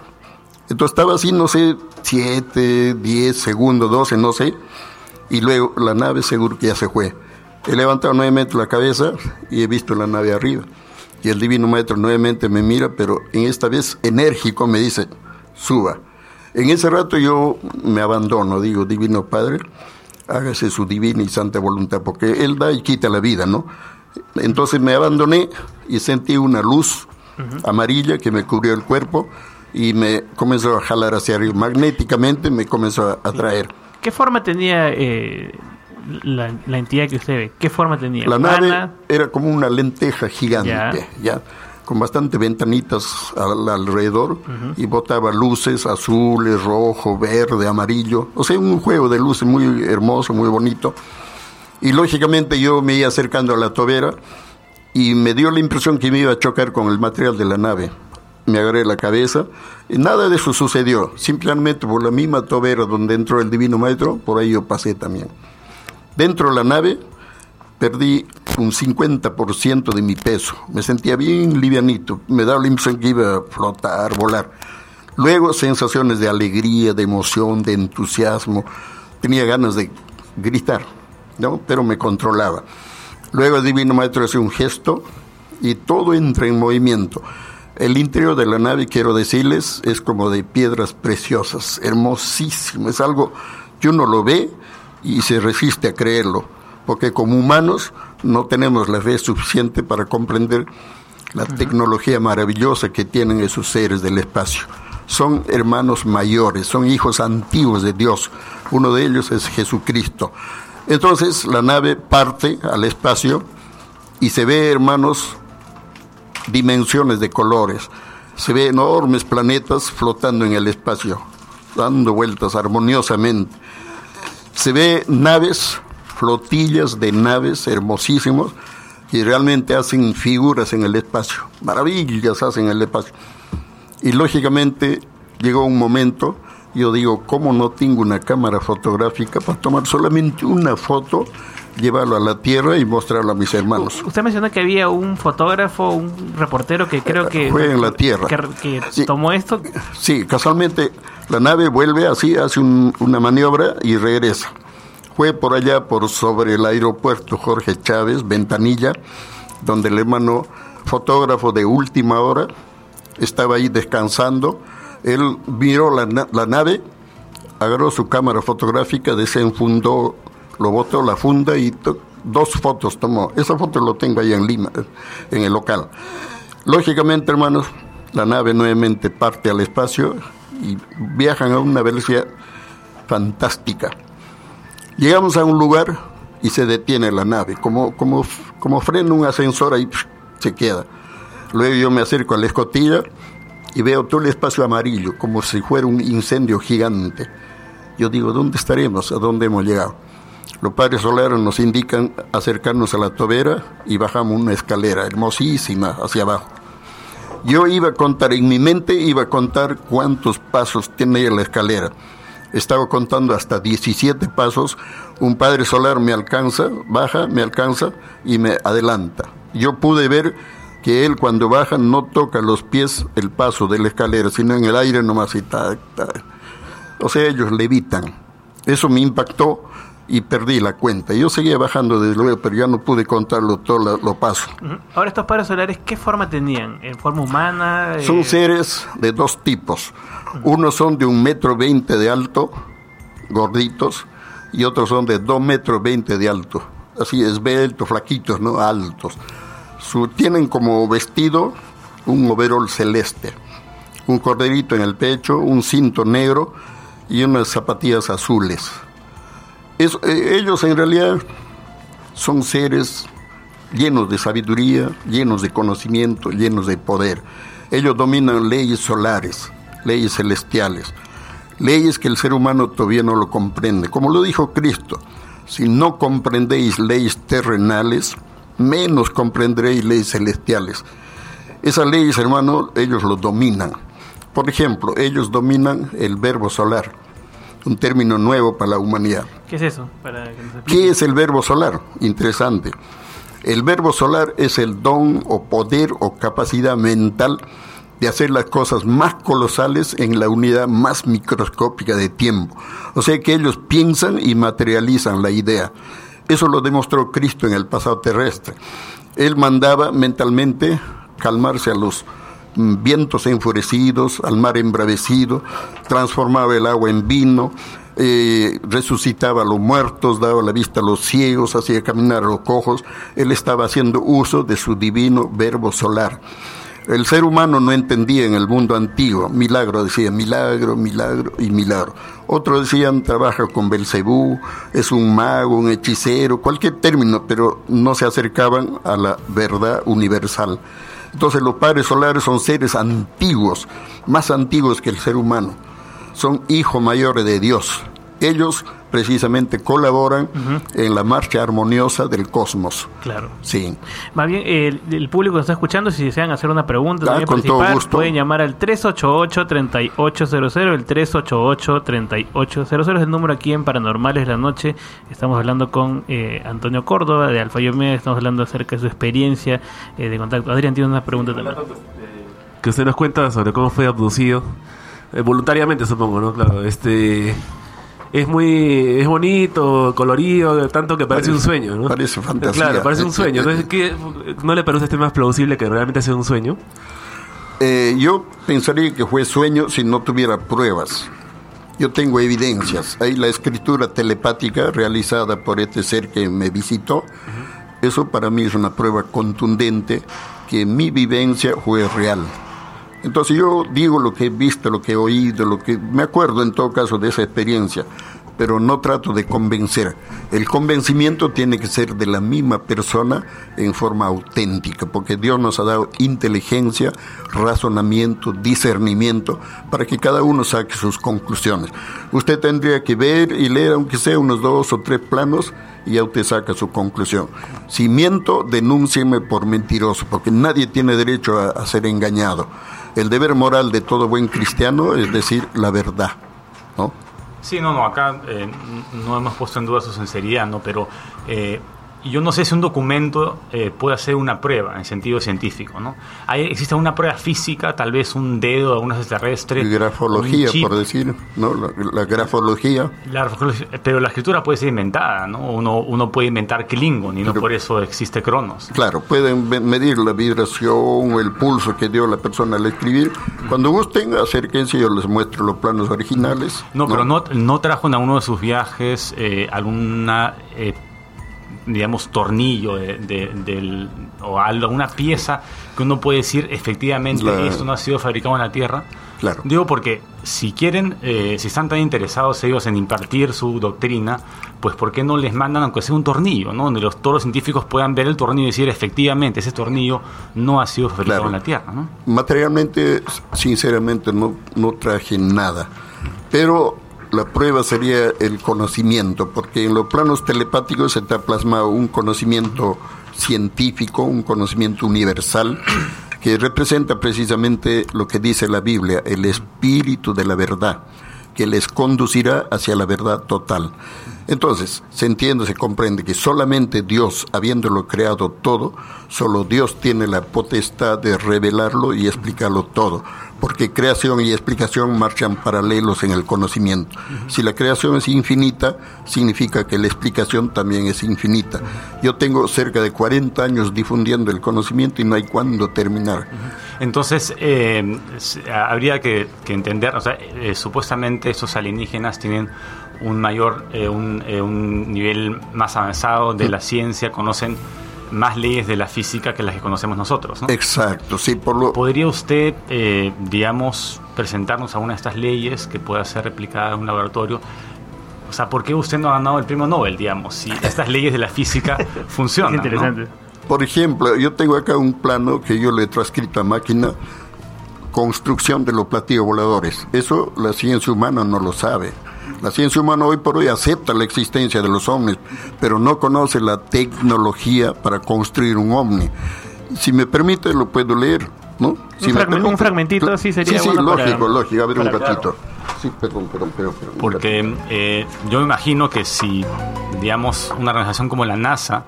Entonces estaba así, no sé, siete, diez segundos, doce, no sé, y luego la nave seguro que ya se fue. He levantado nuevamente la cabeza y he visto la nave arriba. Y el divino maestro nuevamente me mira, pero en esta vez enérgico me dice, suba. En ese rato yo me abandono, digo, Divino Padre, hágase su divina y santa voluntad, porque Él da y quita la vida, ¿no? Entonces me abandoné y sentí una luz amarilla que me cubrió el cuerpo y me comenzó a jalar hacia arriba. Magnéticamente me comenzó a atraer.
¿Qué forma tenía eh, la, la entidad que usted ve? ¿Qué forma tenía?
La nave era como una lenteja gigante, ya, con bastante ventanitas al- alrededor y botaba luces azules, rojo, verde, amarillo. O sea, un juego de luces muy hermoso, muy bonito. Y lógicamente yo me iba acercando a la tobera y me dio la impresión que me iba a chocar con el material de la nave. Me agarré la cabeza y nada de eso sucedió. Simplemente por la misma tobera donde entró el Divino Maestro, por ahí yo pasé también. Dentro de la nave perdí un 50% de mi peso. Me sentía bien livianito. Me daba la impresión que iba a flotar, volar. Luego sensaciones de alegría, de emoción, de entusiasmo. Tenía ganas de gritar, ¿no? Pero me controlaba. Luego el Divino Maestro hace un gesto y todo entra en movimiento. El interior de la nave, quiero decirles, es como de piedras preciosas, hermosísimo. Es algo que uno lo ve y se resiste a creerlo, porque como humanos no tenemos la fe suficiente para comprender la tecnología maravillosa que tienen esos seres del espacio. Son hermanos mayores, son hijos antiguos de Dios. Uno de ellos es Jesucristo. Entonces la nave parte al espacio y se ve, hermanos, dimensiones de colores. Se ve enormes planetas flotando en el espacio, dando vueltas armoniosamente. Se ve naves, flotillas de naves hermosísimos que realmente hacen figuras en el espacio, maravillas hacen en el espacio. Y lógicamente llegó un momento, yo digo, ¿cómo no tengo una cámara fotográfica para tomar solamente una foto, llevarlo a la Tierra y mostrarlo a mis hermanos?
Usted mencionó que había un fotógrafo, un reportero que creo que...
Fue en la Tierra.
Que, que tomó esto.
Sí, casualmente la nave vuelve así, hace un- una maniobra y regresa. Fue por allá, por sobre el aeropuerto Jorge Chávez, Ventanilla, donde el hermano fotógrafo de última hora estaba ahí descansando. Él miró la, la nave, agarró su cámara fotográfica, desenfundó, lo botó la funda y dos fotos tomó. Esa foto lo tengo ahí en Lima, en el local. Lógicamente, hermanos, la nave nuevamente parte al espacio y viajan a una velocidad fantástica. Llegamos a un lugar y se detiene la nave, como, como, como frena un ascensor ahí se queda. Luego yo me acerco a la escotilla y veo todo el espacio amarillo, como si fuera un incendio gigante. Yo digo, ¿dónde estaremos? ¿A dónde hemos llegado? Los padres solares nos indican acercarnos a la tobera y bajamos una escalera hermosísima hacia abajo. Yo iba a contar, en mi mente iba a contar cuántos pasos tiene la escalera. Estaba contando hasta 17 pasos. Un padre solar me alcanza, baja, me alcanza y me adelanta. Yo pude ver que él cuando baja no toca los pies el paso de la escalera, sino en el aire nomás y tac, tac. O sea, ellos levitan. Eso me impactó y perdí la cuenta. Yo seguía bajando desde luego, pero ya no pude contarlo todo lo, paso.
Ahora, estos padres solares, ¿qué forma tenían? ¿En forma humana? Eh,
Son seres de dos tipos. Unos son de un metro veinte de alto, gorditos, y otros son de dos metros veinte de alto. Así esbeltos, flaquitos, ¿no? Altos. Su, tienen como vestido un overol celeste, un corderito en el pecho, un cinto negro y unas zapatillas azules. Eh, ellos en realidad son seres llenos de sabiduría, llenos de conocimiento, llenos de poder. Ellos dominan leyes solares, leyes celestiales, leyes que el ser humano todavía no lo comprende. Como lo dijo Cristo, si no comprendéis leyes terrenales, menos comprenderéis leyes celestiales. Esas leyes, hermano, ellos lo dominan. Por ejemplo, ellos dominan el verbo solar, un término nuevo para la humanidad.
¿Qué es eso? Para que nos explique.
¿Qué es el verbo solar? Interesante. El verbo solar es el don o poder o capacidad mental de hacer las cosas más colosales en la unidad más microscópica de tiempo. O sea que ellos piensan y materializan la idea. Eso lo demostró Cristo en el pasado terrestre. Él mandaba mentalmente calmarse a los vientos enfurecidos, al mar embravecido, transformaba el agua en vino, eh, resucitaba a los muertos, daba la vista a los ciegos, hacía caminar a los cojos. Él estaba haciendo uso de su divino verbo solar. El ser humano no entendía en el mundo antiguo. Milagro decía milagro, milagro y milagro. Otros decían trabaja con Belcebú, es un mago, un hechicero, cualquier término, pero no se acercaban a la verdad universal. Entonces los padres solares son seres antiguos, más antiguos que el ser humano. Son hijos mayores de Dios. Ellos precisamente colaboran en la marcha armoniosa del cosmos.
Claro.
Sí.
Más bien, el, el público que está escuchando, si desean hacer una pregunta,
Ah,
también
con todo
participar,
gusto.
pueden llamar al 388-3800, el 388-3800 es el número aquí en Paranormales la Noche. Estamos hablando con eh, Antonio Córdoba de Alfa y Omega, estamos hablando acerca de su experiencia eh, de contacto. Adrián tiene una pregunta también.
que usted nos cuenta sobre cómo fue abducido Eh, voluntariamente supongo no claro este es muy es bonito colorido tanto que parece,
Parece-
un sueño no
parece fantasía.
claro parece un sueño entonces ¿qué, no le parece a usted más plausible que realmente sea un sueño
Eh, yo pensaría que fue sueño si no tuviera pruebas. Yo tengo evidencias. Hay la escritura telepática realizada por este ser que me visitó. Eso para mí es una prueba contundente que mi vivencia fue real. Entonces yo digo lo que he visto, lo que he oído, lo que me acuerdo en todo caso de esa experiencia, pero no trato de convencer. El convencimiento tiene que ser de la misma persona en forma auténtica, porque Dios nos ha dado inteligencia, razonamiento, discernimiento, para que cada uno saque sus conclusiones. Usted tendría que ver y leer, aunque sea unos dos o tres planos, y ya usted saca su conclusión. Si miento, denúncieme por mentiroso, porque nadie tiene derecho a, a ser engañado. El deber moral de todo buen cristiano es decir la verdad, ¿no?
Sí, no, no, acá eh, no hemos puesto en duda su sinceridad, ¿no? Pero eh, yo no sé si un documento eh, puede hacer una prueba en sentido científico, ¿no? Hay, existe una prueba física, tal vez un dedo de unos extraterrestres.
Grafología,
un
por decir, ¿no? La, la grafología.
La pero la escritura puede ser inventada, ¿no? Uno, uno puede inventar Klingon y no por eso existe Cronos.
Claro, pueden medir la vibración o el pulso que dio la persona al escribir. Cuando gusten, acérquense, yo les muestro los planos originales.
No, pero no, no trajo en alguno de sus viajes eh, alguna, eh, digamos, tornillo de, de- del, o alguna pieza que uno puede decir efectivamente
La-
esto no ha sido fabricado en la Tierra.
Claro.
Digo porque si quieren, eh, si están tan interesados ellos en impartir su doctrina, pues ¿por qué no les mandan aunque sea un tornillo, ¿no? donde los, todos los científicos puedan ver el tornillo y decir efectivamente ese tornillo no ha sido fabricado
Claro.
en la Tierra, ¿no?
Materialmente, sinceramente, no, no traje nada. Pero la prueba sería el conocimiento, porque en los planos telepáticos se ha plasmado un conocimiento científico, un conocimiento universal, que representa precisamente lo que dice la Biblia, el espíritu de la verdad, que les conducirá hacia la verdad total. Entonces, se entiende, se comprende que solamente Dios, habiéndolo creado todo, solo Dios tiene la potestad de revelarlo y explicarlo todo, porque creación y explicación marchan paralelos en el conocimiento. Si la creación es infinita, significa que la explicación también es infinita. Yo tengo cerca de 40 años difundiendo el conocimiento y no hay cuándo terminar.
Entonces, eh, habría que, que entender, o sea, eh, supuestamente estos alienígenas tienen un mayor, eh, un, eh, un nivel más avanzado de la ciencia, conocen más leyes de la física que las que conocemos nosotros, ¿no?
Exacto, sí, por lo...
¿Podría usted, eh, digamos, presentarnos alguna de estas leyes que pueda ser replicada en un laboratorio? O sea, ¿por qué usted no ha ganado el premio Nobel, digamos, si estas leyes de la física funcionan? ¿no?
Por ejemplo, yo tengo acá un plano que yo le he transcrito a máquina, construcción de los platillos voladores. Eso la ciencia humana no lo sabe. La ciencia humana hoy por hoy acepta la existencia de los ovnis, pero no conoce la tecnología para construir un ovni. Si me permite, lo puedo leer, ¿no? Si permite.
un fragmentito así sería
Sí, sí,
bueno para-
lógico, lógico. A ver un ratito. Sí, perdón, perdón, perdón. perdón.
Porque eh, yo me imagino que si, digamos, una organización como la NASA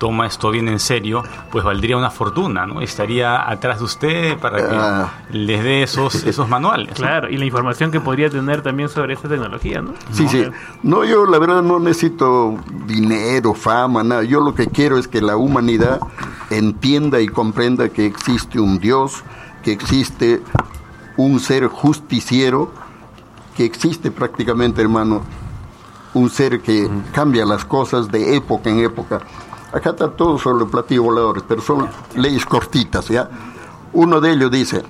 toma esto bien en serio, pues valdría una fortuna, ¿no? Estaría atrás de usted para que
Ah.
les dé esos, esos manuales. ¿no?
Claro, y la información que podría tener también sobre esta tecnología, ¿no?
Sí, sí. No, yo la verdad no necesito dinero, fama, nada. Yo lo que quiero es que la humanidad entienda y comprenda que existe un Dios, que existe un ser justiciero, que existe prácticamente, hermano, un ser que cambia las cosas de época en época. Acá está todo sobre los platillos voladores, pero son leyes cortitas, ¿ya? Uno de ellos dice,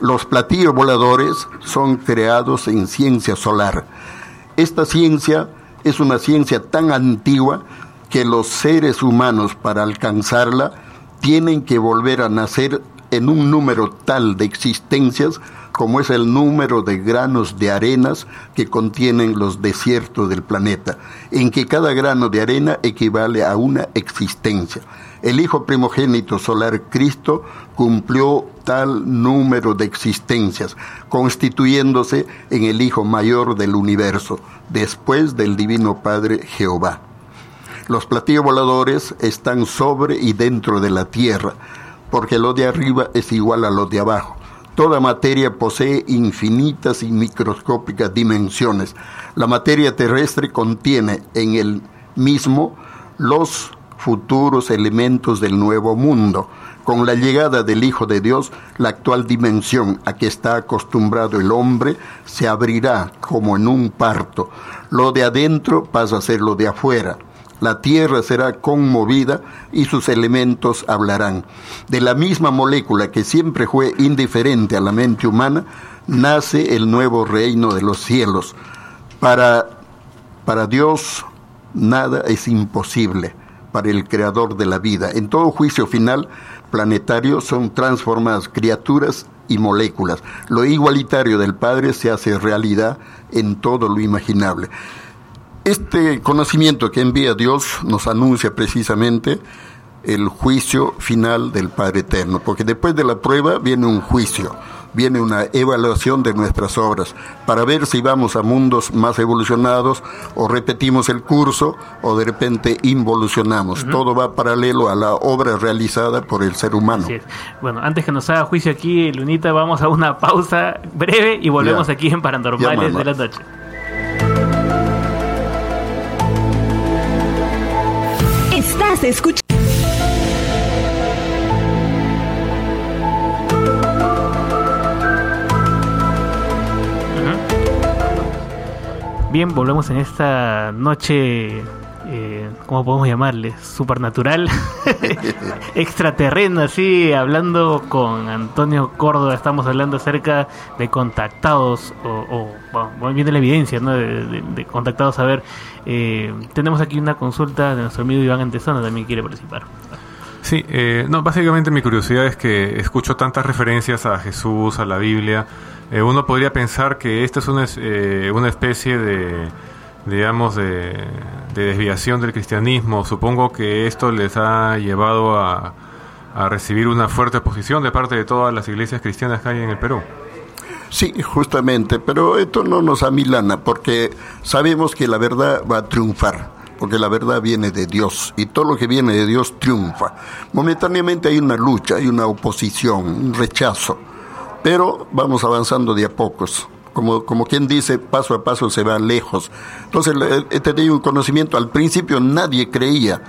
los platillos voladores son creados en ciencia solar. Esta ciencia es una ciencia tan antigua que los seres humanos para alcanzarla tienen que volver a nacer en un número tal de existencias como es el número de granos de arenas que contienen los desiertos del planeta, en que cada grano de arena equivale a una existencia. El Hijo primogénito solar Cristo cumplió tal número de existencias, constituyéndose en el Hijo mayor del universo, después del Divino Padre Jehová. Los platillos voladores están sobre y dentro de la tierra, porque lo de arriba es igual a lo de abajo. Toda materia posee infinitas y microscópicas dimensiones. La materia terrestre contiene en el mismo los futuros elementos del nuevo mundo. Con la llegada del Hijo de Dios, la actual dimensión a que está acostumbrado el hombre se abrirá como en un parto. Lo de adentro pasa a ser lo de afuera la tierra será conmovida y sus elementos hablarán. De la misma molécula que siempre fue indiferente a la mente humana, nace el nuevo reino de los cielos. Para, para Dios nada es imposible, para el creador de la vida. En todo juicio final planetario son transformadas criaturas y moléculas. Lo igualitario del Padre se hace realidad en todo lo imaginable. Este conocimiento que envía Dios nos anuncia precisamente el juicio final del Padre Eterno, porque después de la prueba viene un juicio, viene una evaluación de nuestras obras, para ver si vamos a mundos más evolucionados o repetimos el curso o de repente involucionamos. Todo va paralelo a la obra realizada por el ser humano.
Bueno, antes que nos haga juicio aquí, Lunita, vamos a una pausa breve y volvemos aquí en Paranormales de la Noche. Bien, volvemos en esta noche, eh, ¿cómo podemos llamarle? Supernatural, extraterreno, así, hablando con Antonio Córdoba, estamos hablando acerca de contactados, o, bueno, viene la evidencia, ¿no? De, contactados, a ver, eh, tenemos aquí una consulta de nuestro amigo Iván Antesana, también quiere participar.
Sí, eh, no, básicamente mi curiosidad es que escucho tantas referencias a Jesús, a la Biblia, eh, uno podría pensar que esta es una, eh, una especie de, digamos, de, desviación del cristianismo. Supongo que esto les ha llevado a, a recibir una fuerte oposición de parte de todas las iglesias cristianas que hay en el Perú.
Sí, justamente, pero esto no nos amilana porque sabemos que la verdad va a triunfar, porque la verdad viene de Dios y todo lo que viene de Dios triunfa. Momentáneamente hay una lucha, hay una oposición, un rechazo, pero vamos avanzando de a pocos. Como, como quien dice, paso a paso se va lejos. Entonces, he tenido un conocimiento, al principio nadie creía.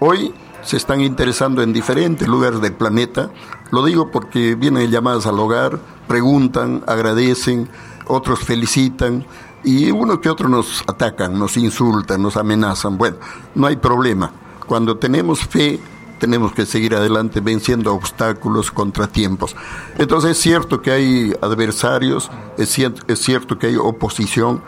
Hoy se están interesando en diferentes lugares del planeta. Lo digo porque vienen llamadas al hogar, preguntan, agradecen, otros felicitan y uno que otro nos atacan, nos insultan, nos amenazan. Bueno, no hay problema. Cuando tenemos fe, tenemos que seguir adelante venciendo obstáculos, contratiempos. Entonces es cierto que hay adversarios, es cierto, es cierto que hay oposición,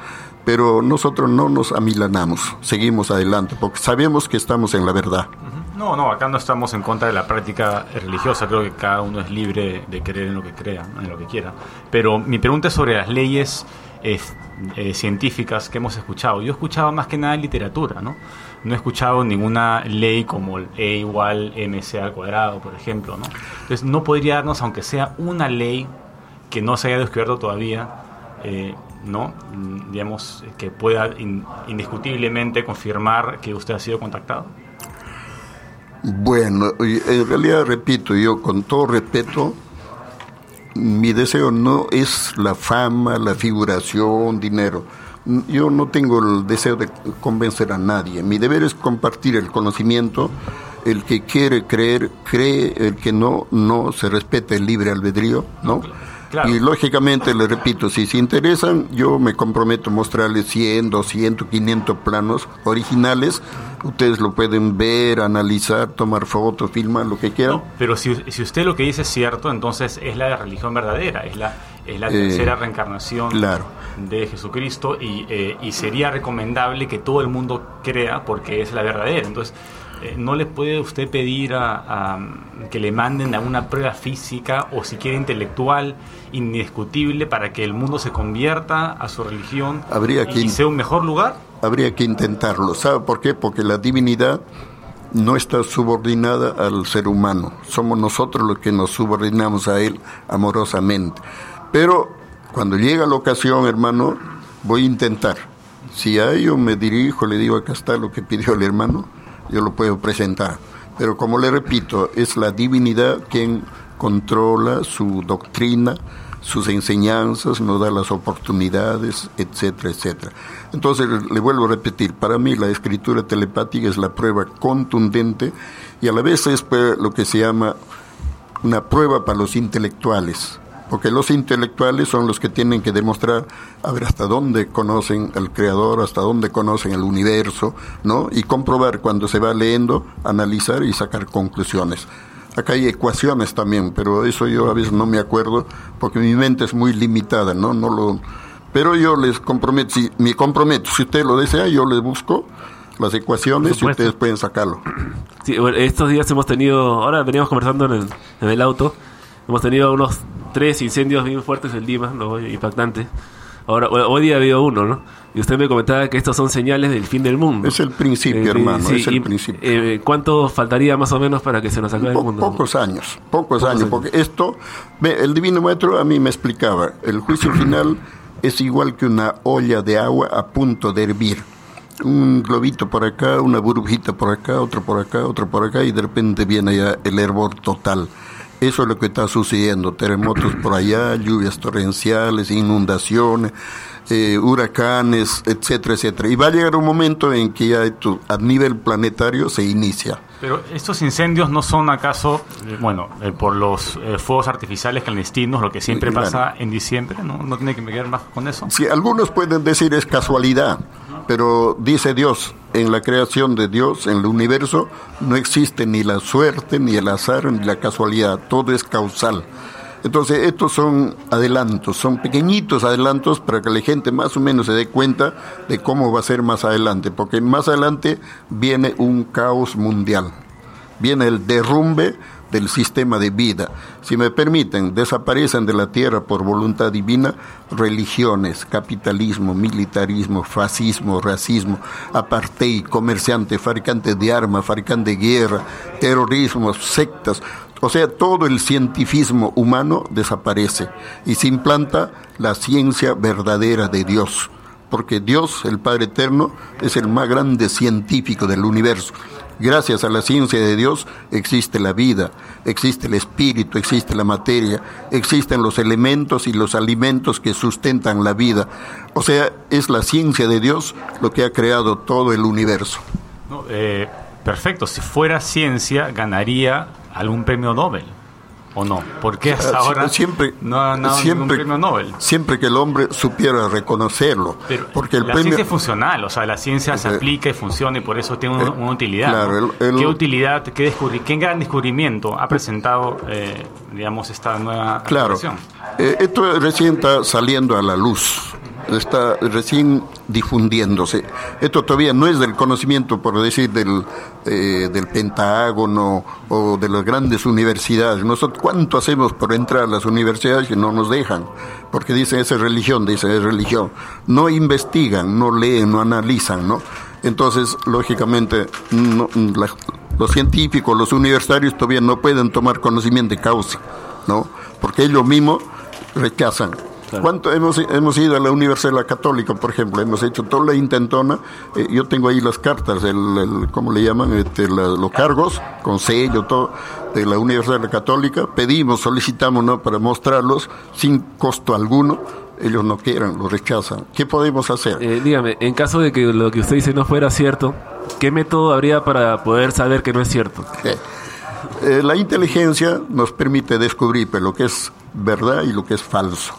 pero nosotros no nos amilanamos, seguimos adelante, porque sabemos que estamos en la verdad.
No, no, acá no estamos en contra de la práctica religiosa, creo que cada uno es libre de creer en lo que crea, en lo que quiera. Pero mi pregunta es sobre las leyes eh, científicas que hemos escuchado. Yo he escuchado más que nada literatura, ¿no? no he escuchado ninguna ley como E igual mc al cuadrado, por ejemplo, ¿no? Entonces no podría darnos, aunque sea una ley que no se haya descubierto todavía, eh, ¿no? Mm, digamos, que pueda indiscutiblemente confirmar que usted ha sido contactado.
Bueno, en realidad, repito, yo con todo respeto, mi deseo no es la fama, la figuración, dinero yo no tengo el deseo de convencer a nadie. Mi deber es compartir el conocimiento. El que quiere creer, cree. El que no, no se respeta el libre albedrío, ¿no? Y lógicamente, le repito, si se interesan, yo me comprometo a mostrarles 100, 200, 500 planos originales. Ustedes lo pueden ver, analizar, tomar fotos, filmar, lo que quieran.
Pero si, si usted lo que dice es cierto, entonces es la religión verdadera, es la, es la
Eh,
tercera reencarnación
claro.
de Jesucristo y, eh, y sería recomendable que todo el mundo crea porque es la verdadera. Entonces, eh, ¿no le puede usted pedir a, a, que le manden a una prueba física o siquiera intelectual, indiscutible, para que el mundo se convierta a su religión
Habría que
y sea un mejor lugar?
Habría que intentarlo. ¿Sabe por qué? Porque la divinidad no está subordinada al ser humano. Somos nosotros los que nos subordinamos a él amorosamente. Pero cuando llega la ocasión, hermano, voy a intentar. Si a ello me dirijo, le digo, acá está lo que pidió el hermano, yo lo puedo presentar. Pero como le repito, es la divinidad quien controla su doctrina, sus enseñanzas, nos da las oportunidades, etcétera, etcétera. Entonces, le vuelvo a repetir, para mí la escritura telepática es la prueba contundente y a la vez es pues, lo que se llama una prueba para los intelectuales, porque los intelectuales son los que tienen que demostrar a ver hasta dónde conocen al creador, hasta dónde conocen el universo, ¿no? Y comprobar cuando se va leyendo, analizar y sacar conclusiones. Acá hay ecuaciones también, pero eso yo a veces no me acuerdo porque mi mente es muy limitada, ¿no? No lo pero yo les comprometo, si me comprometo, si usted lo desea, yo les busco las ecuaciones y ustedes pueden sacarlo.
Sí, bueno, estos días hemos tenido, ahora veníamos conversando en el, en el auto, hemos tenido unos tres incendios bien fuertes en Lima, ¿no? impactantes. Ahora, hoy día ha habido uno, ¿no? Y usted me comentaba que estos son señales del fin del mundo.
Es el principio,
Eh,
hermano,
sí,
es el
y,
principio.
eh, ¿Cuánto faltaría más o menos para que se nos acabe el mundo?
Pocos años, pocos años, porque esto, ve, el Divino Maestro a mí me explicaba, el juicio final es igual que una olla de agua a punto de hervir. Un globito por acá, una burbujita por acá, otro por acá, otro por acá, y de repente viene ya el hervor total. Eso es lo que está sucediendo, terremotos por allá, lluvias torrenciales, inundaciones, eh, huracanes, etcétera, etcétera. Y va a llegar un momento en que ya esto, a nivel planetario se inicia.
Pero estos incendios no son acaso, eh, bueno, eh, por los eh, fuegos artificiales clandestinos, lo que siempre
Claro.
pasa en diciembre, ¿no? No tiene que ver más con eso.
Sí, algunos pueden decir es casualidad, pero dice Dios, en la creación de Dios, en el universo, no existe ni la suerte, ni el azar, ni la casualidad, todo es causal. Entonces, estos son adelantos, son pequeñitos adelantos para que la gente más o menos se dé cuenta de cómo va a ser más adelante, porque más adelante viene un caos mundial, viene el derrumbe del sistema de vida. Si me permiten, desaparecen de la tierra por voluntad divina religiones, capitalismo, militarismo, fascismo, racismo, apartheid, comerciante, fabricante de armas, fabricante de guerra, terrorismo, sectas. O sea, todo el cientifismo humano desaparece y se implanta la ciencia verdadera de Dios porque Dios, el Padre Eterno, es el más grande científico del universo. Gracias a la ciencia de Dios existe la vida, existe el espíritu, existe la materia, existen los elementos y los alimentos que sustentan la vida. O sea, es la ciencia de Dios lo que ha creado todo el universo.
Eh, perfecto, si fuera ciencia, ganaría algún premio Nobel. ¿O no? Porque hasta
Ah,
ahora
siempre,
no ha ganado
siempre,
premio Nobel.
siempre que el hombre supiera reconocerlo.
Pero
porque el
la
premio,
ciencia es funcional, o sea, la ciencia se
Eh,
aplica y funciona y por eso tiene una, una utilidad.
claro,
¿no?
el- el-
¿Qué utilidad, qué, descubri- qué gran descubrimiento ha presentado, eh, digamos, esta nueva
Claro. Eh, esto recién está saliendo a la luz, está recién difundiéndose. Esto todavía no es del conocimiento, por decir, del, eh, del Pentágono o de las grandes universidades. Nosotros, ¿cuánto hacemos por entrar a las universidades que no nos dejan? Porque dicen, esa es religión, dicen, es religión. No investigan, no leen, no analizan, ¿no? Entonces, lógicamente, los científicos, los universitarios todavía no pueden tomar conocimiento de causa, ¿no? Porque ellos mismos rechazan. ¿Cuánto hemos, hemos ido a la Universidad Católica, por ejemplo? Hemos hecho toda la intentona. eh, yo tengo ahí las cartas, el, el- ¿cómo le llaman? Este, la- los cargos, con sello, todo, de la Universidad Católica. Pedimos, solicitamos, ¿no? Para mostrarlos sin costo alguno. Ellos no quieren, lo rechazan. ¿Qué podemos hacer?
Eh, dígame, en caso de que lo que usted dice no fuera cierto, ¿qué método habría para poder saber que no es cierto?
Eh, eh, la inteligencia nos permite descubrir pues, lo que es verdad y lo que es falso.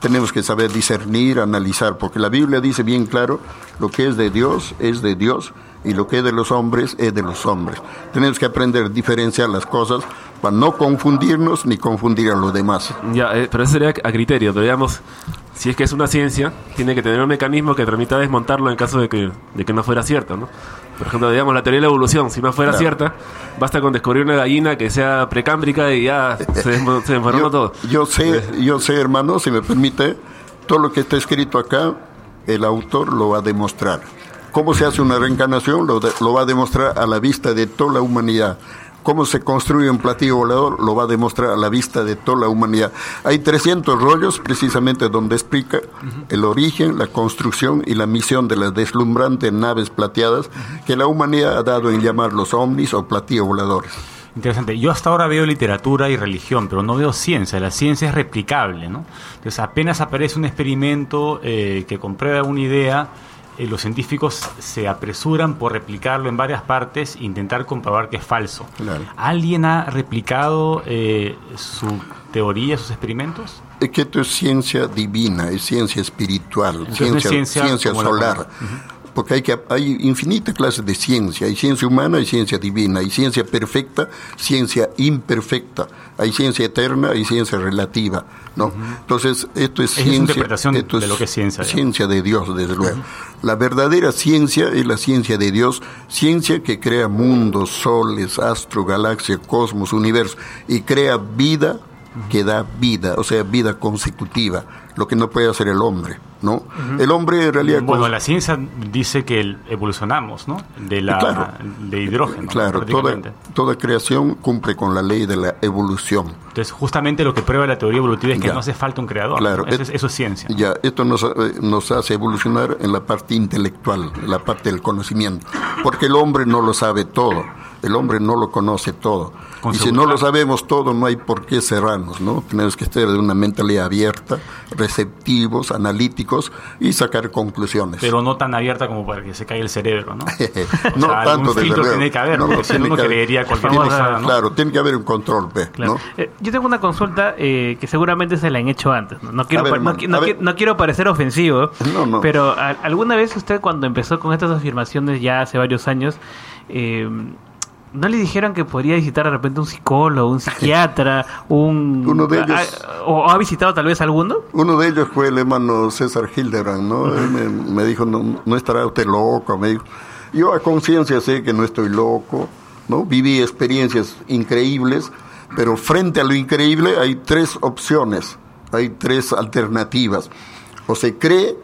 Tenemos que saber discernir, analizar, porque la Biblia dice bien claro, lo que es de Dios es de Dios y lo que es de los hombres es de los hombres. Tenemos que aprender a diferenciar las cosas para no confundirnos ni confundir a los demás.
Ya, eh, pero eso sería a criterio, digamos, si es que es una ciencia, tiene que tener un mecanismo que permita desmontarlo en caso de que, de que no fuera cierto, ¿no? Por ejemplo, digamos, la teoría de la evolución, si no fuera
Claro.
cierta, basta con descubrir una gallina que sea precámbrica y ya se, desmo- se desmoronó todo.
Yo sé, yo sé, hermano, si me permite, todo lo que está escrito acá, el autor lo va a demostrar. ¿Cómo se hace una reencarnación? Lo, de- lo va a demostrar a la vista de toda la humanidad. ¿Cómo se construye un platillo volador? Lo va a demostrar a la vista de toda la humanidad. Hay 300 rollos precisamente donde explica el origen, la construcción y la misión de las deslumbrantes naves plateadas que la humanidad ha dado en llamar los ovnis o platillos voladores.
Interesante. Yo hasta ahora veo literatura y religión, pero no veo ciencia. La ciencia es replicable, ¿no? Entonces, apenas aparece un experimento eh, que comprueba una idea, eh, los científicos se apresuran por replicarlo en varias partes e intentar comprobar que es falso. ¿Alguien ha replicado eh, su teoría, sus experimentos?
Es que esto es ciencia divina, es ciencia espiritual,
Entonces no es
ciencia,
ciencia
ciencia solar. Porque hay, que, hay infinitas clases de ciencia. Hay ciencia humana, hay ciencia divina. Hay ciencia perfecta, ciencia imperfecta. Hay ciencia eterna, hay ciencia relativa. ¿no? Entonces, esto es
es
ciencia.
interpretación
esto
de lo que es ciencia, digamos.
Ciencia de Dios, desde luego. La verdadera ciencia es la ciencia de Dios, ciencia que crea mundos, soles, astro, galaxia, cosmos, universo, y crea vida que da vida, o sea, vida consecutiva, lo que no puede hacer el hombre, ¿no? El hombre en realidad...
Bueno, la ciencia dice que evolucionamos, ¿no? De, la,
Claro.
de hidrógeno.
Claro, toda, creación cumple con la ley de la evolución.
Entonces, justamente lo que prueba la teoría evolutiva es que
Ya.
no hace falta un creador.
Claro,
¿no? eso, es, eso es ciencia.
Ya, esto nos, eh, nos hace evolucionar en la parte intelectual, en la parte del conocimiento, porque el hombre no lo sabe todo, el hombre no lo conoce todo.
Con
y si no lo sabemos todo, no hay por qué cerrarnos, ¿no? Tenemos que estar de una mentalidad abierta, receptivos, analíticos y sacar conclusiones.
Pero no tan abierta como para que se caiga el cerebro, ¿no?
no
O sea,
tanto
algún
desde
filtro
luego.
tiene que haber,
No,
porque
no,
si no
tiene
uno
que haber.
creería cualquier
Tiene-
cosa, ¿no?
Claro, tiene que haber un control. ¿no?
Eh, yo tengo una consulta eh, que seguramente se la han hecho antes. No, No quiero,
ver,
qui- no parecer ofensivo,
No, no.
pero ¿a- ¿alguna vez usted cuando empezó con estas afirmaciones ya hace varios años, eh, no le dijeron que podría visitar de repente un psicólogo, un psiquiatra, un...
Uno de ellos-
a- o ha visitado tal vez alguno?
Uno de ellos fue el hermano César Hildebrand, ¿no? Él me, me dijo, no, no estará usted loco, me dijo. Yo a conciencia sé que no estoy loco, ¿no? Viví experiencias increíbles, pero frente a lo increíble hay tres opciones, hay tres alternativas. O se cree,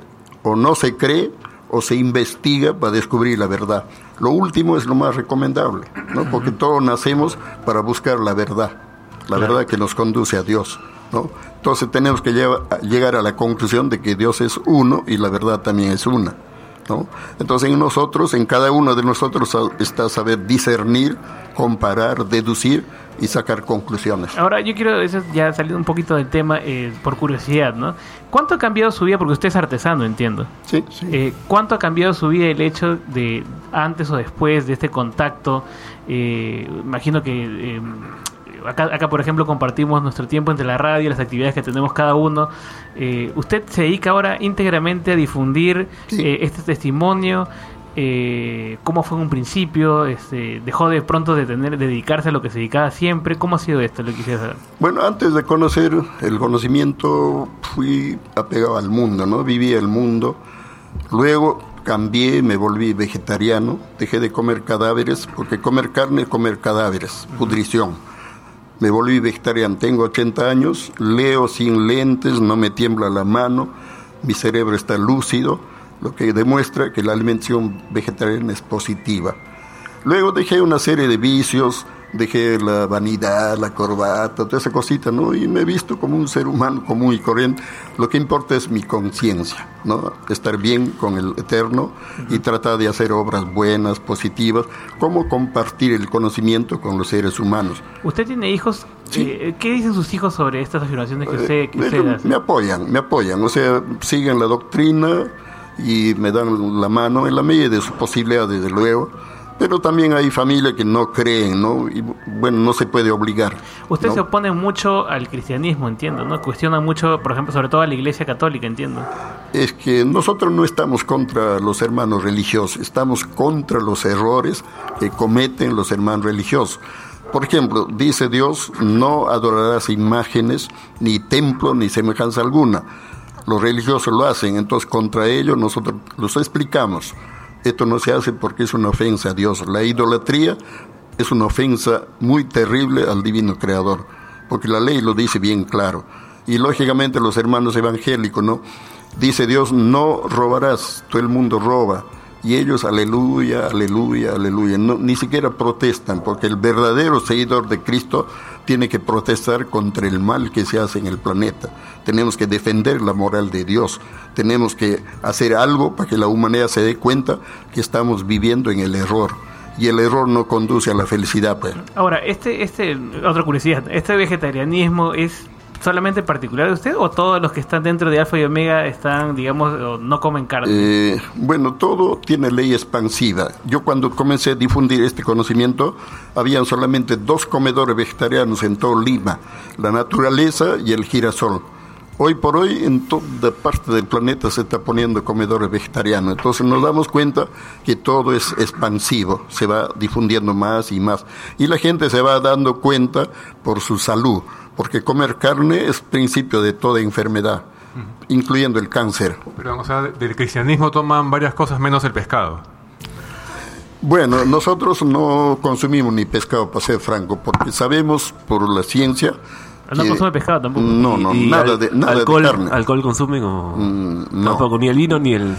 o no se cree, o se investiga para descubrir la verdad. Lo último es lo más recomendable, ¿no? Porque todos nacemos para buscar la verdad, la
Claro.
verdad que nos conduce a Dios, ¿no? Entonces tenemos que llegar a la conclusión de que Dios es uno y la verdad también es una, ¿no? Entonces en nosotros, en cada uno de nosotros está saber discernir, comparar, deducir y sacar conclusiones.
Ahora, yo quiero, eso ya saliendo un poquito del tema, eh, por curiosidad, ¿no? ¿Cuánto ha cambiado su vida? Porque usted es artesano, entiendo.
Sí, sí.
Eh, ¿Cuánto ha cambiado su vida el hecho de antes o después de este contacto? Eh, imagino que eh, acá, acá, por ejemplo, compartimos nuestro tiempo entre la radio y las actividades que tenemos cada uno. Eh, ¿Usted se dedica ahora íntegramente a difundir eh, este testimonio? Eh, ¿Cómo fue en un principio? Este, ¿Dejó de pronto de tener, de dedicarse a lo que se dedicaba siempre? ¿Cómo ha sido esto? Lo que quisiera saber.
Bueno, antes de conocer el conocimiento, fui apegado al mundo, ¿no? Viví el mundo. Luego cambié, me volví vegetariano, dejé de comer cadáveres, porque comer carne es comer cadáveres, pudrición. Me volví vegetariano, tengo 80 años, leo sin lentes, no me tiembla la mano, mi cerebro está lúcido, lo que demuestra que la alimentación vegetariana es positiva. Luego dejé una serie de vicios, dejé la vanidad, la corbata, toda esa cosita, ¿no? Y me he visto como un ser humano común y corriente. Lo que importa es mi conciencia, ¿no? Estar bien con el Eterno y tratar de hacer obras buenas, positivas, como compartir el conocimiento con los seres humanos.
¿Usted tiene hijos? Eh, ¿Qué dicen sus hijos sobre estas afirmaciones que usted, que
Eh,
usted hace?
me apoyan, me apoyan, o sea, siguen la doctrina y me dan la mano en la medida de sus posibilidades, desde luego, Pero también hay familias que no creen, ¿no? Y bueno, no se puede obligar.
Usted
¿no?
se opone mucho al cristianismo, entiendo, ¿no? Cuestiona mucho, por ejemplo, sobre todo a la iglesia católica, entiendo.
Es que nosotros no estamos contra los hermanos religiosos, estamos contra los errores que cometen los hermanos religiosos. Por ejemplo, dice Dios, no adorarás imágenes, ni templo, ni semejanza alguna. Los religiosos lo hacen, entonces contra ellos nosotros los explicamos. Esto no se hace porque es una ofensa a Dios. La idolatría es una ofensa muy terrible al divino creador, porque la ley lo dice bien claro. Y lógicamente los hermanos evangélicos, ¿no? Dice Dios, no robarás, todo el mundo roba. Y ellos, aleluya, aleluya, aleluya. No, ni siquiera protestan, porque el verdadero seguidor de Cristo tiene que protestar contra el mal que se hace en el planeta. Tenemos que defender la moral de Dios. Tenemos que hacer algo para que la humanidad se dé cuenta que estamos viviendo en el error. Y el error no conduce a la felicidad. Pues.
Ahora, este, este, otra curiosidad, ¿este vegetarianismo es solamente particular usted o todos los que están dentro de Alfa y Omega están, digamos, no comen carne?
Eh, bueno, todo tiene ley expansiva. Yo cuando comencé a difundir este conocimiento, habían solamente dos comedores vegetarianos en todo Lima, la naturaleza y el girasol. Hoy por hoy en toda parte del planeta se está poniendo comedores vegetarianos, entonces nos damos cuenta que todo es expansivo, se va difundiendo más y más. Y la gente se va dando cuenta por su salud, porque comer carne es principio de toda enfermedad, incluyendo el cáncer.
Pero, o sea, del cristianismo toman varias cosas menos el pescado.
Bueno, nosotros no consumimos ni pescado, para ser franco, porque sabemos por la ciencia
no
que-
consume pescado tampoco.
No, no,
¿Y
nada,
al-
de, nada
alcohol,
de carne.
¿Alcohol consumen o
no.
tampoco? Ni el vino ni el...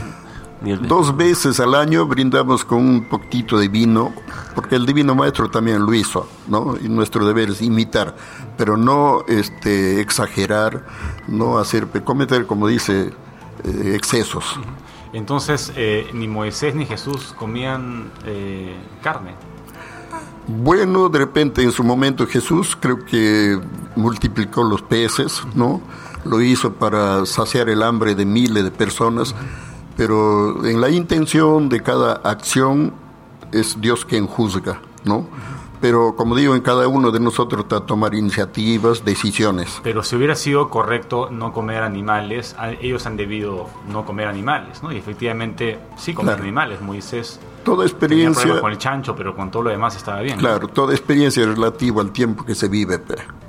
Dos veces al año brindamos con un poquito de vino, porque el Divino Maestro también lo hizo, ¿no? Y nuestro deber es imitar, pero no este, exagerar, no hacer, cometer, como dice, eh, excesos.
Entonces, eh, ni Moisés ni Jesús comían eh, carne.
Bueno, de repente en su momento Jesús creo que multiplicó los peces, ¿no? Lo hizo para saciar el hambre de miles de personas, pero en la intención de cada acción es Dios quien juzga, ¿no? Pero como digo, en cada uno de nosotros está tomar iniciativas, decisiones.
Pero si hubiera sido correcto no comer animales, ellos han debido no comer animales, ¿no? Y efectivamente sí comer
Claro.
animales. Moisés
Toda
tenía
experiencia,
problemas con el chancho, pero con todo lo demás estaba bien.
claro, toda experiencia es relativa al tiempo que se vive,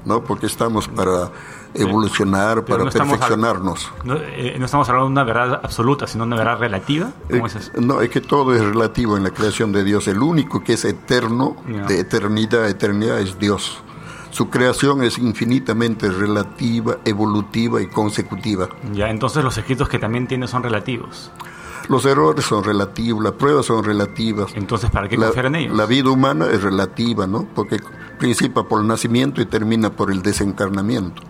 ¿no? Porque estamos para evolucionar, para
no estamos al-
perfeccionarnos.
No, eh, no estamos hablando de una verdad absoluta, sino una verdad relativa. ¿Cómo
Eh,
es eso?
No, es que todo es relativo en la creación de Dios. El único que es eterno, de eternidad a eternidad, es Dios. Su creación es infinitamente relativa, evolutiva y consecutiva.
Ya, entonces los escritos que también tiene son relativos.
Los errores son relativos, las pruebas son relativas.
Entonces, ¿para qué confiar en ellos?
La vida humana es relativa, ¿no? Porque principia por el nacimiento y termina por el desencarnamiento.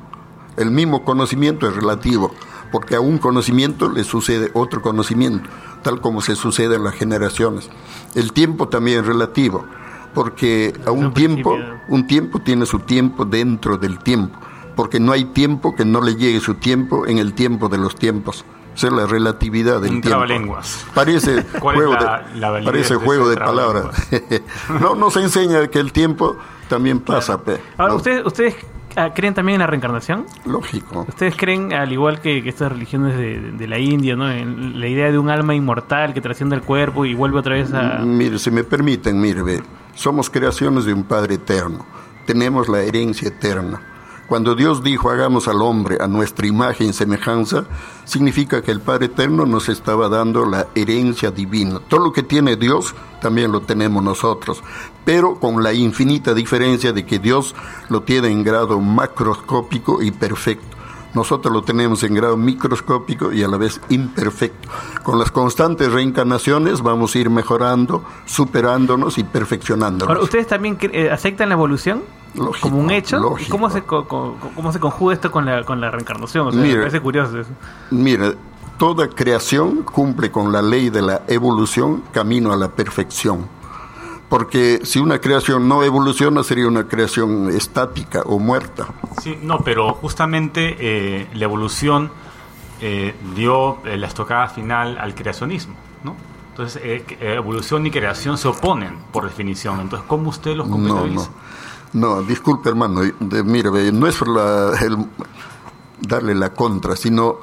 El mismo conocimiento es relativo, porque a un conocimiento le sucede otro conocimiento, tal como se sucede en las generaciones. El tiempo también es relativo, porque a un tiempo, un tiempo tiene su tiempo dentro del tiempo, porque no hay tiempo que no le llegue su tiempo en el tiempo de los tiempos. Esa es la relatividad del
Un
tiempo. Parece
¿Cuál es
juego
la-
de,
la
parece
de
juego de palabras. no nos enseña que el tiempo también pasa.
Ahora,
¿no?
¿ustedes, ustedes creen también en la reencarnación?
Lógico.
¿Ustedes creen, al igual que, que estas religiones de, de la India, ¿no? en la idea de un alma inmortal que trasciende el cuerpo y vuelve otra vez a...
Mire, si me permiten, mire, ve, somos creaciones de un Padre eterno. Tenemos la herencia eterna. Cuando Dios dijo hagamos al hombre a nuestra imagen y semejanza, significa que el Padre eterno nos estaba dando la herencia divina. Todo lo que tiene Dios también lo tenemos nosotros, pero con la infinita diferencia de que Dios lo tiene en grado macroscópico y perfecto. Nosotros lo tenemos en grado microscópico y a la vez imperfecto. Con las constantes reencarnaciones vamos a ir mejorando, superándonos y perfeccionándonos.
¿ustedes también eh, aceptan la evolución
Lógico,
como un hecho? ¿Y
lógico.
cómo se, co- co- cómo se conjuga esto con la, con la reencarnación? O sea, me parece curioso eso.
Mira, toda creación cumple con la ley de la evolución camino a la perfección. Porque si una creación no evoluciona sería una creación estática o muerta.
Sí, no, pero justamente eh, la evolución eh, dio eh, la estocada final al creacionismo, ¿no? Entonces, evolución y creación se oponen por definición. Entonces, ¿cómo usted los compatibiliza?
no. No, disculpe hermano, de, mire, no es la- el darle la contra, sino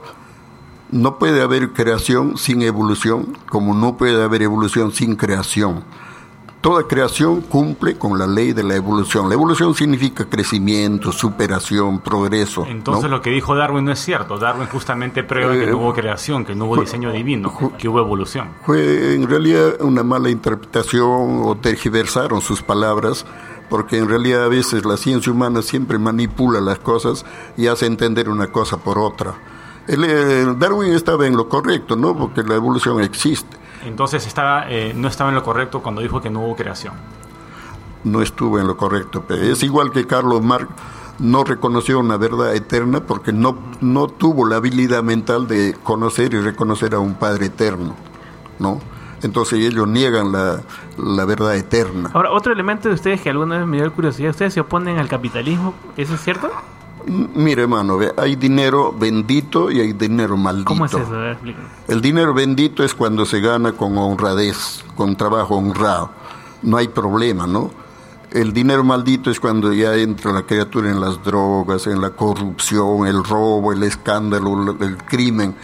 no puede haber creación sin evolución, como no puede haber evolución sin creación. Toda creación cumple con la ley de la evolución. La evolución significa crecimiento, superación, progreso. ¿no?
Entonces, lo que dijo Darwin no es cierto. Darwin justamente prueba que
Eh,
no hubo creación, que no hubo diseño divino, que hubo evolución.
Fue en realidad una mala interpretación o tergiversaron sus palabras, porque en realidad a veces la ciencia humana siempre manipula las cosas y hace entender una cosa por otra. El, Darwin estaba en lo correcto, ¿no? Porque la evolución existe.
Entonces, estaba, eh, no estaba en lo correcto cuando dijo que no hubo creación.
no estuvo en lo correcto. Es igual que Carlos Marx no reconoció una verdad eterna porque no, no tuvo la habilidad mental de conocer y reconocer a un Padre eterno, ¿no? Entonces ellos niegan la, la verdad eterna.
Ahora, otro elemento de ustedes que alguna vez me dio curiosidad, ¿ustedes se oponen al capitalismo? ¿Eso es cierto?
Mire, hermano, hay dinero bendito y hay dinero maldito.
¿Cómo es eso? A ver, explícame.
El dinero bendito es cuando se gana con honradez, con trabajo honrado. No hay problema, ¿no? El dinero maldito es cuando ya entra la criatura en las drogas, en la corrupción, el robo, el escándalo, el crimen.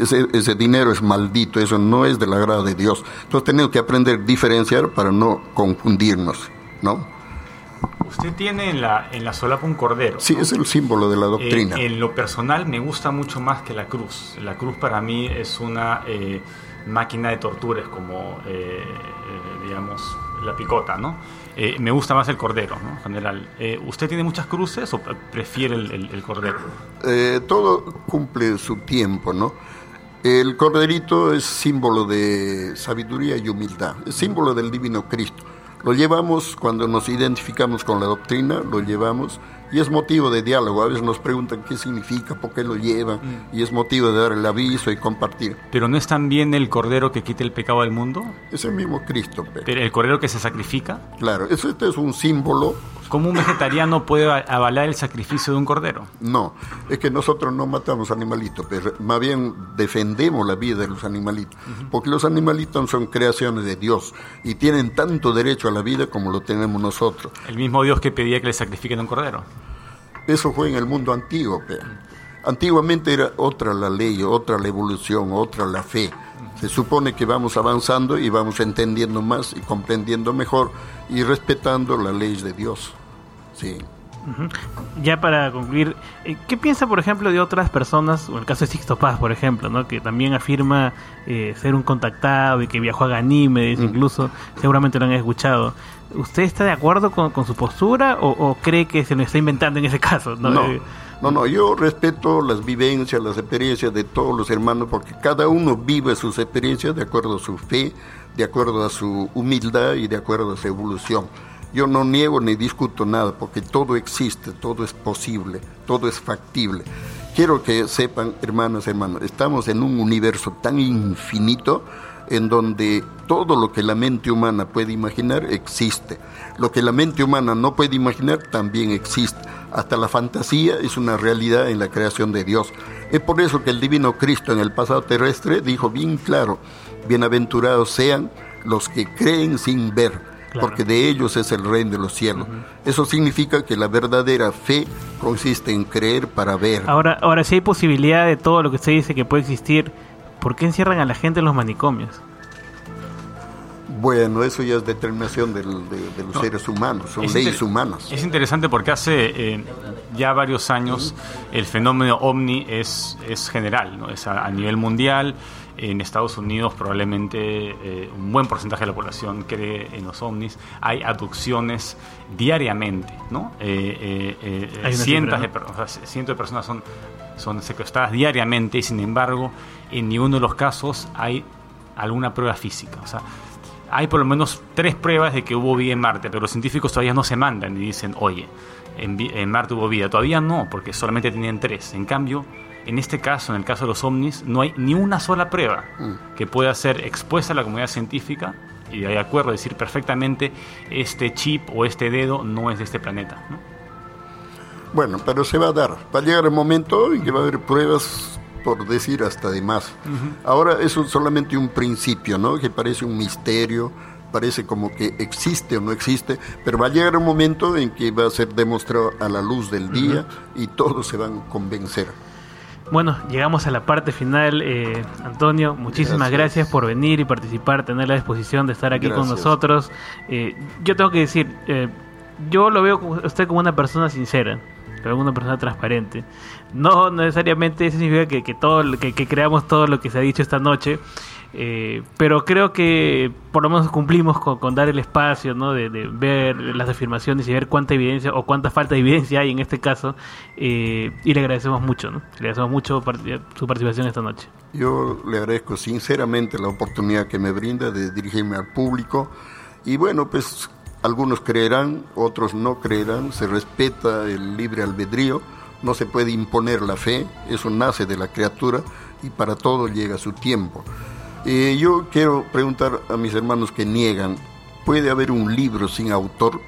Ese, ese dinero es maldito, eso no es del agrado de Dios. Entonces tenemos que aprender a diferenciar para no confundirnos, ¿no?
Usted tiene en la, en la solapa un cordero.
Sí, es el símbolo de la doctrina.
Eh, en lo personal me gusta mucho más que la cruz. La cruz para mí es una eh, máquina de torturas como, eh, eh, digamos, la picota, ¿no? Eh, me gusta más el cordero, ¿no? En general. Eh, ¿Usted tiene muchas cruces o prefiere el, cordero?
Eh, todo cumple su tiempo, ¿no? El corderito es símbolo de sabiduría y humildad, símbolo del divino Cristo. Lo llevamos cuando nos identificamos con la doctrina, lo llevamos y es motivo de diálogo. A veces nos preguntan qué significa, por qué lo llevan y es motivo de dar el aviso y compartir.
¿Pero no es también el cordero que quita el pecado del mundo?
Es el mismo Cristo. pe.
¿Pero ¿El cordero que se sacrifica?
Claro, eso este es un símbolo.
¿Cómo un vegetariano puede avalar el sacrificio de un cordero?
No, es que nosotros no matamos animalitos, pero más bien defendemos la vida de los animalitos, porque los animalitos son creaciones de Dios y tienen tanto derecho a la vida como lo tenemos nosotros.
El mismo Dios que pedía que le sacrifiquen un cordero.
Eso fue en el mundo antiguo. pe. Antiguamente era otra la ley, otra la evolución, otra la fe. Se supone que vamos avanzando y vamos entendiendo más y comprendiendo mejor y respetando la ley de Dios. Sí.
Ya para concluir, eh, ¿qué piensa, por ejemplo, de otras personas, o el caso de Sixto Paz, por ejemplo, ¿no? que también afirma eh, ser un contactado y que viajó a Ganímedes, incluso, seguramente lo han escuchado. ¿Usted está de acuerdo con, con su postura o, o cree que se lo está inventando en ese caso? No,
No,
Eh,
no, no, yo respeto las vivencias, las experiencias de todos los hermanos, porque cada uno vive sus experiencias de acuerdo a su fe, de acuerdo a su humildad y de acuerdo a su evolución. Yo no niego ni discuto nada, porque todo existe, todo es posible, todo es factible. Quiero que sepan, hermanas, hermanos, estamos en un universo tan infinito en donde todo lo que la mente humana puede imaginar existe. Lo que la mente humana no puede imaginar también existe. Hasta la fantasía es una realidad en la creación de Dios. Es por eso que el divino Cristo en el pasado terrestre dijo bien claro, bienaventurados sean los que creen sin ver, porque de ellos es el reino de los cielos. Eso significa que la verdadera fe consiste en creer para ver.
Ahora, ahora, si hay posibilidad de todo lo que usted dice que puede existir, ¿por qué encierran a la gente en los manicomios?
Bueno, eso ya es determinación del- de, de los
No.
seres humanos, son
Es
leyes humanas.
Es interesante porque hace eh, ya varios años el fenómeno ovni es, es general, ¿no? es a, a nivel mundial. En Estados Unidos probablemente eh, un buen porcentaje de la población cree en los ovnis. Hay abducciones diariamente, ¿no? Eh, eh, eh, cientos,
cifra,
de, o sea, cientos de personas son, son secuestradas diariamente y sin embargo en ninguno de los casos hay alguna prueba física. O sea, hay por lo menos tres pruebas de que hubo vida en Marte, pero los científicos todavía no se mandan y dicen, oye, en Marte hubo vida. Todavía no, porque solamente tenían tres. En cambio, en este caso, en el caso de los ovnis, no hay ni una sola prueba que pueda ser expuesta a la comunidad científica y de acuerdo decir perfectamente este chip o este dedo no es de este planeta. ¿no?
Bueno, pero se va a dar. Va a llegar el momento en que va a haber pruebas por decir hasta de más. Ahora eso es solamente un principio, ¿no? Que parece un misterio, parece como que existe o no existe, pero va a llegar un momento en que va a ser demostrado a la luz del día y todos se van a convencer.
Bueno, llegamos a la parte final. Eh, Antonio, muchísimas gracias. por venir y participar, tener la disposición de estar aquí con nosotros. Eh, yo tengo que decir, eh, yo lo veo usted como una persona sincera, como una persona transparente. No necesariamente eso significa que, que todo, que, que creamos todo lo que se ha dicho esta noche. Eh, pero creo que por lo menos cumplimos con, dar el espacio ¿no? de, ver las afirmaciones y ver cuánta evidencia o cuánta falta de evidencia hay en este caso. Eh, y le agradecemos mucho, ¿no? le agradecemos mucho su participación esta noche.
Yo le agradezco sinceramente la oportunidad que me brinda de dirigirme al público. Y bueno, pues algunos creerán, otros no creerán, se respeta el libre albedrío, no se puede imponer la fe, eso nace de la criatura y para todo llega su tiempo. Eh, yo quiero preguntar a mis hermanos que niegan, ¿puede haber un libro sin autor?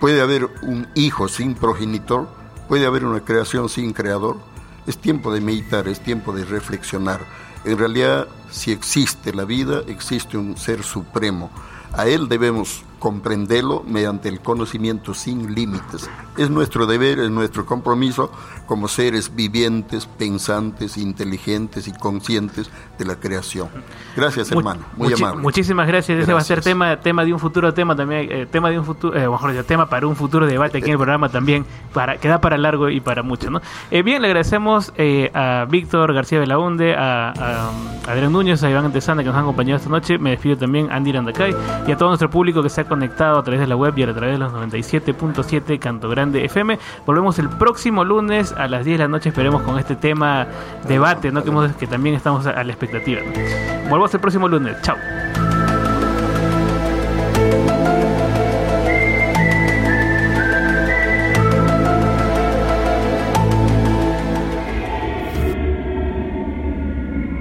¿Puede haber un hijo sin progenitor? ¿Puede haber una creación sin creador? Es tiempo de meditar, es tiempo de reflexionar. En realidad, si existe la vida, existe un ser supremo. A él debemos comprenderlo mediante el conocimiento sin límites. Es nuestro deber, es nuestro compromiso como seres vivientes, pensantes, inteligentes y conscientes de la creación. Gracias, hermano. Muy amable.
Muchísimas gracias. Ese va a ser tema, tema de un futuro tema también, eh, tema de un futuro, eh, mejor tema para un futuro debate aquí en el programa también, para que da para largo y para mucho, ¿no? Eh, bien, le agradecemos a Víctor García Belaunde, a, a, Adrián Núñez, a Iván Antesana que nos han acompañado esta noche. Me despido también a Andy Randacay y a todo nuestro público que se ha conectado a través de la web y a través de los 97.7 Canto Grande FM. Volvemos el próximo lunes a las 10 de la noche esperemos con este tema debate, ¿no? Que, que también estamos a la expectativa. Volvemos el próximo lunes. Chao.